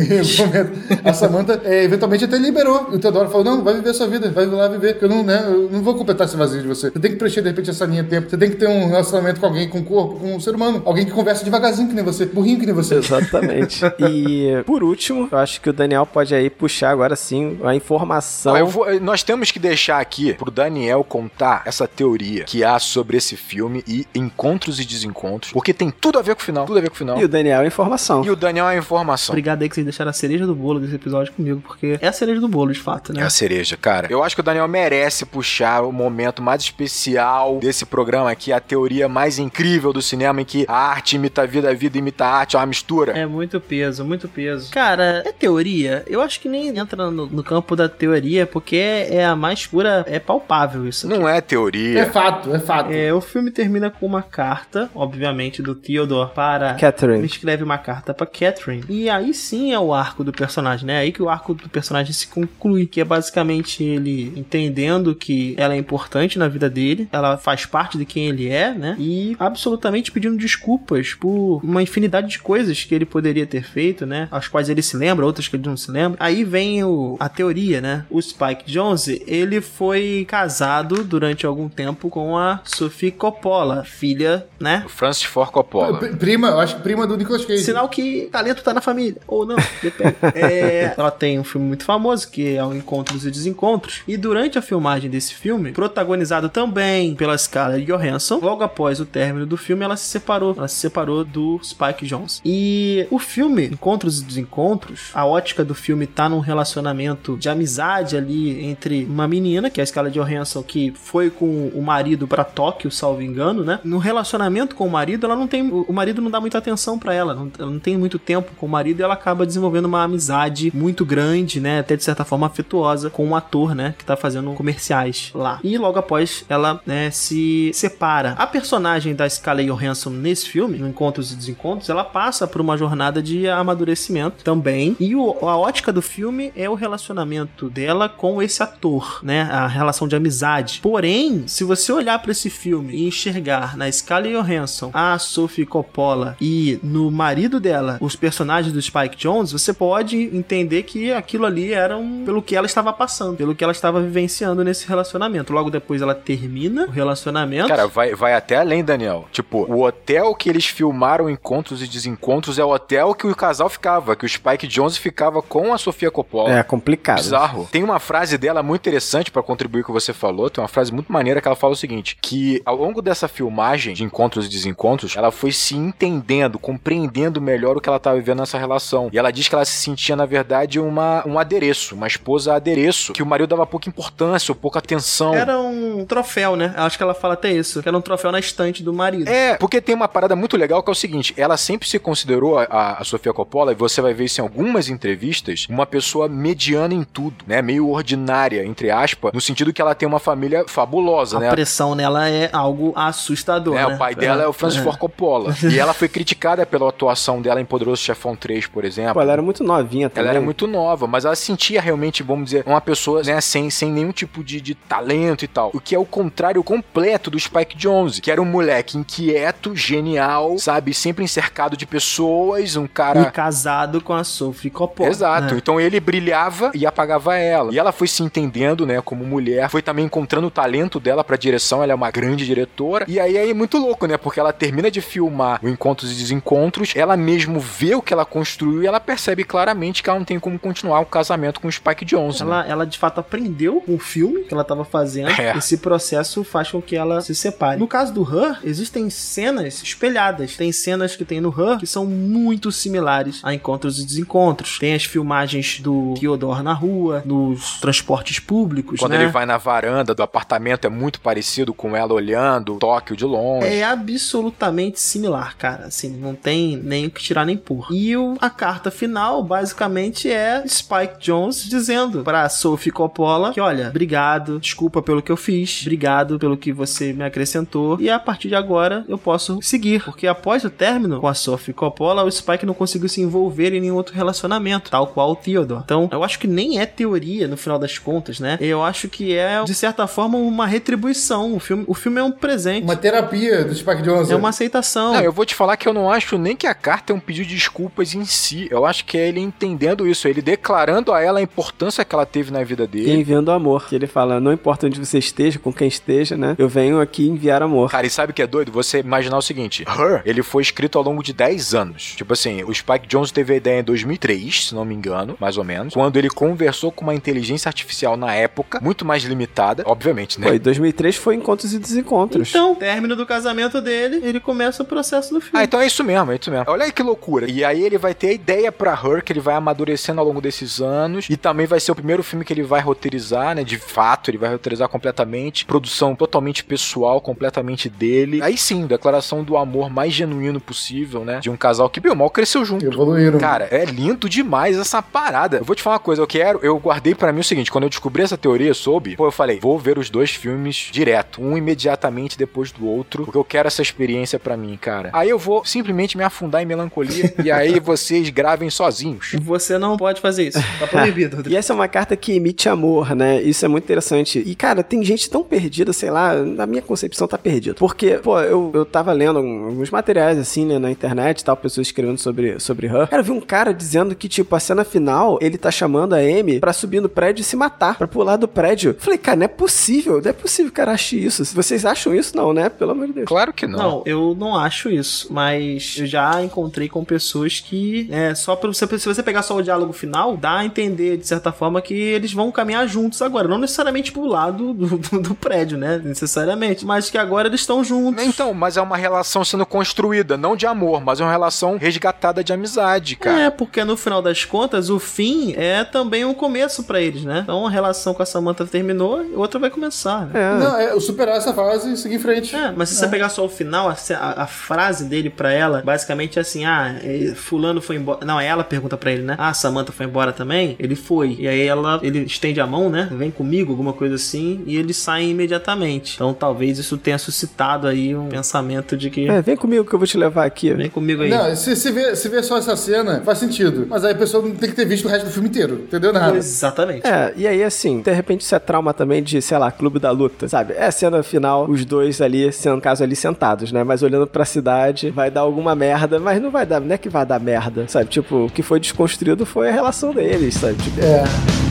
A Samantha, é, eventualmente, até liberou. O Teodoro falou, não, vai viver a sua vida, vai lá viver, que eu não, né? Eu não vou completar esse vazio de você. Você tem que preencher, de repente, essa linha de tempo. Você tem que ter um relacionamento com alguém, com o corpo, com um ser humano. Alguém que conversa devagarzinho que nem você, burrinho que nem você. Exatamente. e por último, eu acho que o Daniel pode aí puxar agora sim a informação. Eu vou- nós temos que deixar aqui pro Daniel contar essa teoria que há sobre esse filme e encontros e desencontros, porque tem tudo a ver com o final, tudo a ver com o final. E o Daniel é informação. E o Daniel é a informação. Obrigado aí que vocês deixaram a cereja do bolo desse episódio comigo, porque é a cereja do bolo, de fato, É né? a cereja, cara. Eu acho que o Daniel merece puxar o momento mais especial desse programa aqui, a teoria mais incrível do cinema, em que a arte imita a vida, a vida imita a arte, é uma mistura. É muito peso, muito peso. Cara, é teoria? Eu acho que nem entra no, no campo da teoria, porque é, é a mais pura, é palpável isso. aqui. Não é É teoria. fato, é fato. É, o filme termina com uma carta, obviamente, do Theodore para. Ele Catherine. escreve uma carta pra Catherine. E aí sim é o arco do personagem, né? É aí que o arco do personagem se conclui. Que é basicamente ele entendendo que ela é importante na vida dele, ela faz parte de quem ele é, né? E absolutamente pedindo desculpas por uma infinidade de coisas que ele poderia ter feito, né? As quais ele se lembra, outras que ele não se lembra. Aí vem o, a teoria, né? O Spike Jonze, ele foi casado durante algum tempo com a Sophie Coppola, filha, né? O Francis Ford Coppola. Prima, eu acho que prima do Nicolas Cage. Sinal que talento tá na família. Ou não, depende. É, ela tem um filme muito famoso, que é o Encontros e Desencontros. E durante a filmagem desse filme, protagonizado também pela Scarlett Johansson, logo após o término do filme, ela se separou. Ela se separou do Spike Jones. E o filme, Encontros e Desencontros, a ótica do filme tá num relacionamento de amizade ali entre uma menina, que é a Scarlett Johansson, que foi com o marido pra Tóquio, salvo engano, né? No relacionamento com o marido, ela não tem. O marido não dá muita atenção pra ela, não, ela não tem muito tempo com o marido e ela acaba desenvolvendo uma amizade muito grande, né? Até de certa forma afetuosa com um ator, né? Que tá fazendo comerciais lá. E logo após ela, né, se separa. A personagem da Scarlett Johansson nesse filme, no Encontros e Desencontros, ela passa por uma jornada de amadurecimento também. E o- a ótica do filme é o relacionamento dela com esse ator, né? A relação de amizade. Porém, se você olhar pra esse filme e enxergar na Scarlett Johansson a Sophie Coppola e no marido dela os personagens do Spike Jones, você pode entender que aquilo ali era um, pelo que ela estava passando, pelo que ela estava vivenciando nesse relacionamento. Logo depois ela termina o relacionamento. Cara, vai, vai até além, Daniel. Tipo, o hotel que eles filmaram encontros e desencontros é o hotel que o casal ficava, que o Spike Jones ficava com a Sofia Coppola. É complicado. Bizarro. Tem uma frase dela muito interessante pra contribuir com o que você falou. Tem uma frase muito maneira que ela fala o seguinte: que ao longo dessa filmagem de encontros e desencontros, ela foi se entendendo, compreendendo melhor o que ela estava vivendo nessa relação. E ela diz que ela se sentia, na verdade, uma, um adereço, uma esposa adereço, que o marido dava pouca importância ou pouca atenção. Era um troféu, né? Acho que ela fala até isso, que era um troféu na estante do marido. É, porque tem uma parada muito legal que é o seguinte: ela sempre se considerou, a, a Sofia Coppola, e você vai ver isso em algumas entrevistas, uma pessoa mediana em tudo, né? Meio ordinária, entre aspas, no sentido que ela tem uma família fabulosa, A né? pressão nela é algo assustador, né, né? O pai dela é o Francis Ford Coppola. e ela foi criticada pela atuação dela em Poderoso Chefão 3, por exemplo. Pô, ela era muito novinha também. Ela era muito nova, mas ela se sentia realmente, vamos dizer, uma pessoa né, sem, sem nenhum tipo de, de talento e tal. O que é o contrário completo do Spike Jonze, que era um moleque inquieto, genial, sabe? Sempre cercado de pessoas, um cara. E casado com a Sophie Coppola. Exato. né? Então ele brilhava e apagava ela. E ela foi se entendendo, né, como mulher, foi também encontrando o talento dela pra direção, ela é uma grande diretora. E aí é muito louco, né? Porque ela termina de filmar o Encontros e Desencontros, ela mesmo vê o que ela construiu e ela percebe claramente que ela não tem como continuar o casamento com o Spike Jonze. né? Ela, ela de fato aprendeu com o filme que ela tava fazendo. É. Esse processo faz com que ela se separe. No caso do Her, existem cenas espelhadas. Tem cenas que tem no Her que são muito similares a Encontros e Desencontros. Tem as filmagens do Theodore na rua, nos transportes públicos, Quando né? ele vai na varanda do apartamento, é muito parecido com ela olhando Tóquio de longe. É absolutamente similar, cara. Assim, não tem nem o que tirar nem pôr. E o- a carta final, basicamente, é Spike Jones dizendo pra Sophie Coppola que, olha, obrigado, desculpa pelo que eu fiz, obrigado pelo que você me acrescentou, e a partir de agora eu posso seguir. Porque após o término com a Sophie Coppola, o Spike não conseguiu se envolver em nenhum outro relacionamento, tal qual o Theodore. Então, eu acho que nem é teoria no final das contas, né? Eu acho que é, de certa forma, uma retribuição. O filme, o filme é um presente. Uma terapia do Spike Jonze. É uma aceitação. Não, eu vou te falar que eu não acho nem que a carta é um pedido de desculpas em si. Eu acho que é ele entendendo isso, ele declarando a ela a importância que ela teve na vida E dele. enviando amor. Que ele fala, não importa onde você esteja, com quem esteja, né? Eu venho aqui enviar amor. Cara, e sabe o que é doido? Você imaginar o seguinte: Her, ele foi escrito ao longo de 10 anos. Tipo assim, o Spike Jones teve a ideia em 2003, se não me engano, mais ou menos. Quando ele conversou com uma inteligência artificial na época, muito mais limitada, obviamente, né? Foi, 2003 foi Encontros e Desencontros. Então, término do casamento dele, ele começa o processo do filme. Ah, então é isso mesmo, é isso mesmo. Olha aí que loucura. E aí ele vai ter a ideia pra Her, que ele vai amadurecendo ao longo desses anos. E também vai ser o primeiro filme que ele vai roteirizar, né? De fato, ele vai roteirizar completamente. Produção totalmente pessoal, completamente dele. Aí sim, declaração do amor mais genuíno possível, né? De um casal que, bem ou mal, cresceu junto. Evoluíram. Cara, é lindo demais essa parada. Eu vou te falar uma coisa, eu quero, eu guardei pra mim o seguinte, quando eu descobri essa teoria, soube, pô, eu falei, vou ver os dois filmes direto, um imediatamente depois do outro, porque eu quero essa experiência pra mim, cara. Aí eu vou simplesmente me afundar em melancolia e aí vocês gravem sozinhos. Você não pode fazer isso. Tá proibido, E essa é uma carta que emite amor, né? Isso é muito interessante. E, cara, tem gente tão perdida, sei lá, na minha concepção tá perdido. Porque, pô, eu, eu tava lendo alguns materiais, assim, né, na internet e tal, pessoas escrevendo sobre, sobre Her. Cara, eu vi um cara dizendo que, tipo, a cena final, ele tá chamando a Amy pra subir no prédio e se matar, pra pular do prédio. Falei, cara, não é possível, não é possível que o cara ache isso. Vocês acham isso? Não, né? Pelo amor de Deus. Claro que não. Não, eu não acho isso, mas eu já encontrei com pessoas que, é, só pra você, se você pegar só o diálogo final, dá a entender, de certa forma, que eles vão caminhar juntos agora, não necessariamente pro lado do, do, do prédio, né, necessariamente, mas que agora eles estão juntos. Então, mas é uma relação sendo construída, não de amor, mas é uma relação resgatada de amizade, cara. É, porque no final das contas, o fim é também um começo pra eles, né? Então a relação com a Samantha terminou e outra vai começar, né? É. Não, é superar essa fase e seguir em frente. É, mas se você pegar só o final, a, a- a frase dele pra ela, basicamente é assim: ah, eh, fulano foi embora. Não, ela pergunta pra ele, né? Ah, Samantha foi embora também? Ele foi. E aí ela, ele estende a mão, né? Vem comigo, alguma coisa assim, e eles saem imediatamente. Então talvez isso tenha suscitado aí um pensamento de que. É, vem comigo que eu vou te levar aqui. Vem comigo aí. Não, se, se, vê, se vê só essa cena, faz sentido. Mas aí a pessoa não tem que ter visto o resto do filme inteiro. Entendeu nada? Exatamente. É, e aí assim, de repente isso é trauma também de, sei lá, clube da luta, sabe? É a cena final, os dois ali, sendo no caso ali sentados, né? Mas olhando pra cidade, vai dar alguma merda, mas não vai dar, não é que vai dar merda, sabe? Tipo, o que foi desconstruído foi a relação deles, sabe? Tipo, É.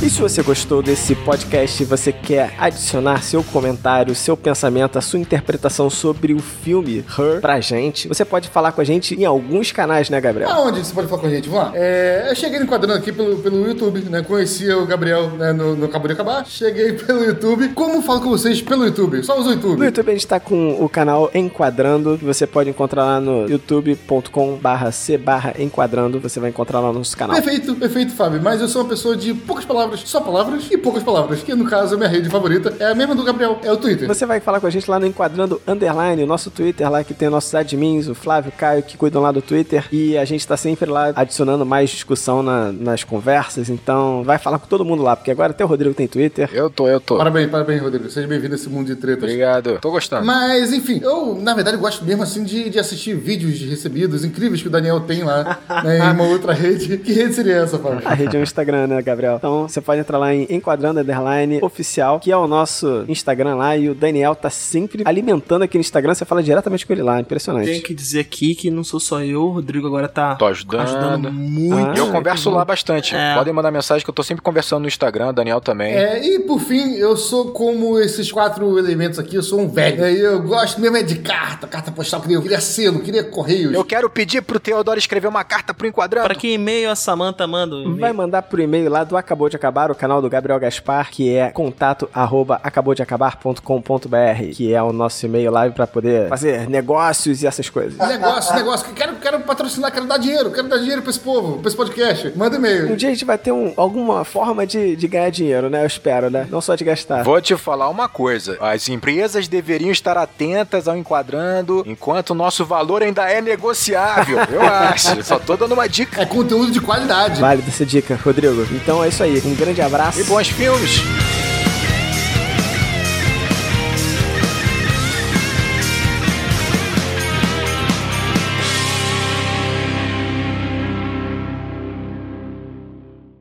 E se você gostou desse podcast e você quer adicionar seu comentário, seu pensamento, a sua interpretação sobre o filme Her pra gente, você pode falar com a gente em alguns canais, né, Gabriel? Aonde você pode falar com a gente? Vamos lá. É, eu cheguei enquadrando aqui pelo, pelo YouTube, né? Conhecia o Gabriel né, no, no Acabou de Acabar. Cheguei pelo YouTube. Como falo com vocês pelo YouTube? Só usa o No YouTube. YouTube a gente tá com o canal Enquadrando, que você pode encontrar lá no youtube.com barra c barra enquadrando, você vai encontrar lá no nosso canal. Perfeito, perfeito, Fábio. Mas eu sou uma pessoa de poucas palavras, só palavras e poucas palavras. Que no caso, a minha rede favorita é a mesma do Gabriel, é o Twitter. Você vai falar com a gente lá no Enquadrando Underline, o nosso Twitter lá que tem nossos admins, o Flávio, o Caio, que cuidam lá do Twitter. E a gente tá sempre lá adicionando mais discussão na- nas conversas. Então vai falar com todo mundo lá, porque agora até o Rodrigo tem Twitter. Eu tô, eu tô. Parabéns, parabéns, Rodrigo. Seja bem-vindo a esse mundo de tretas. Obrigado. Tô gostando. Mas, enfim, eu, na verdade, gosto mesmo assim de, de assistir vídeos recebidos incríveis que o Daniel tem lá né, em uma outra rede. Que rede seria essa, Fábio? A rede é o Instagram, né, Gabriel? Então Você pode entrar lá em Enquadrando Underline Oficial, que é o nosso Instagram lá, e o Daniel tá sempre alimentando aqui no Instagram, você fala diretamente com ele lá, impressionante. Tenho que dizer aqui que não sou só eu, o Rodrigo agora tá Tô ajudando. ajudando muito. Ah, eu converso lá bastante. É. Podem mandar mensagem que eu tô sempre conversando no Instagram, Daniel também. É, e por fim, eu sou como esses quatro elementos aqui, eu sou um velho. É, eu gosto mesmo é de carta, carta postal, queria, eu queria selo, queria correios. Eu quero pedir pro Teodoro escrever uma carta pro Enquadrando. Para que e-mail a Samanta manda? Vai mandar pro e-mail lá do Acabou de Acabar, o canal do Gabriel Gaspar, que é contato arroba acaboudeacabar.com.br, que é o nosso e-mail lá pra poder fazer negócios e essas coisas. Negócio, negócio, quero, quero patrocinar, quero dar dinheiro, quero dar dinheiro pra esse povo, pra esse podcast. Manda Um e-mail. dia a gente vai ter um- alguma forma de, de ganhar dinheiro, né? Eu espero, né? Não só de gastar. Vou te falar uma coisa. As empresas deveriam estar atentas ao enquadrando enquanto o nosso valor ainda é negociável. Eu acho. Só tô dando uma dica. É conteúdo de qualidade. Válida essa dica, Rodrigo. Então é isso aí. Um grande abraço. E bons filmes.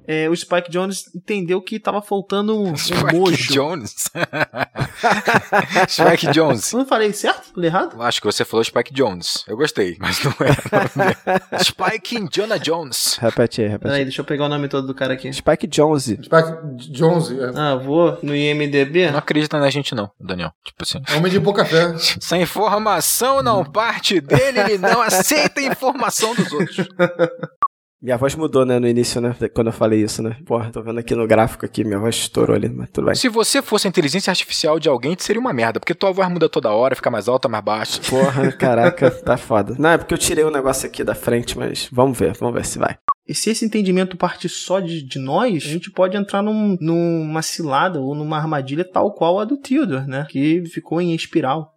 É, o Spike Jones entendeu que tava faltando um, Spike mojo. Jones. Spike Jones. Eu não falei certo? Falei errado? Acho que você falou Spike Jones. Eu gostei, mas não é. Spike Indiana Jones. Repete aí, repete Peraí, aí. deixa eu pegar o nome todo do cara aqui. Spike Jones. Spike Jones, é. Ah, vou no IMDB. Não acredita na gente não, Daniel. Tipo assim. Homem de pouca fé. Essa informação não parte dele, ele não aceita a informação dos outros. Minha voz mudou, né, no início, né? Quando eu falei isso, né? Porra, tô vendo aqui no gráfico aqui, minha voz estourou ali, mas tudo bem. Se você fosse a inteligência artificial de alguém, seria uma merda, porque tua voz muda toda hora, fica mais alta, mais baixa. Porra, caraca, tá foda. Não, é porque eu tirei o negócio aqui da frente, mas vamos ver, vamos ver se vai. E se esse entendimento parte só de, de nós, a gente pode entrar num, numa cilada ou numa armadilha tal qual a do Theodore, né? Que ficou em espiral.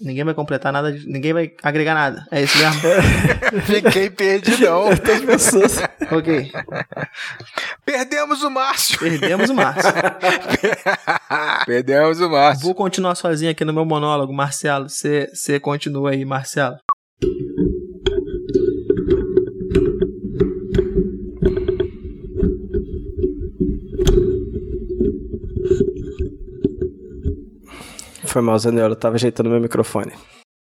Ninguém vai completar nada, ninguém vai agregar nada. É isso mesmo? Fiquei perdidão. As pessoas. ok. Perdemos o Márcio. Perdemos o Márcio. Perdemos o Márcio. Vou continuar sozinho aqui no meu monólogo, Marcelo. Você continua aí, Marcelo. Foi mal, Zanello, eu tava ajeitando meu microfone.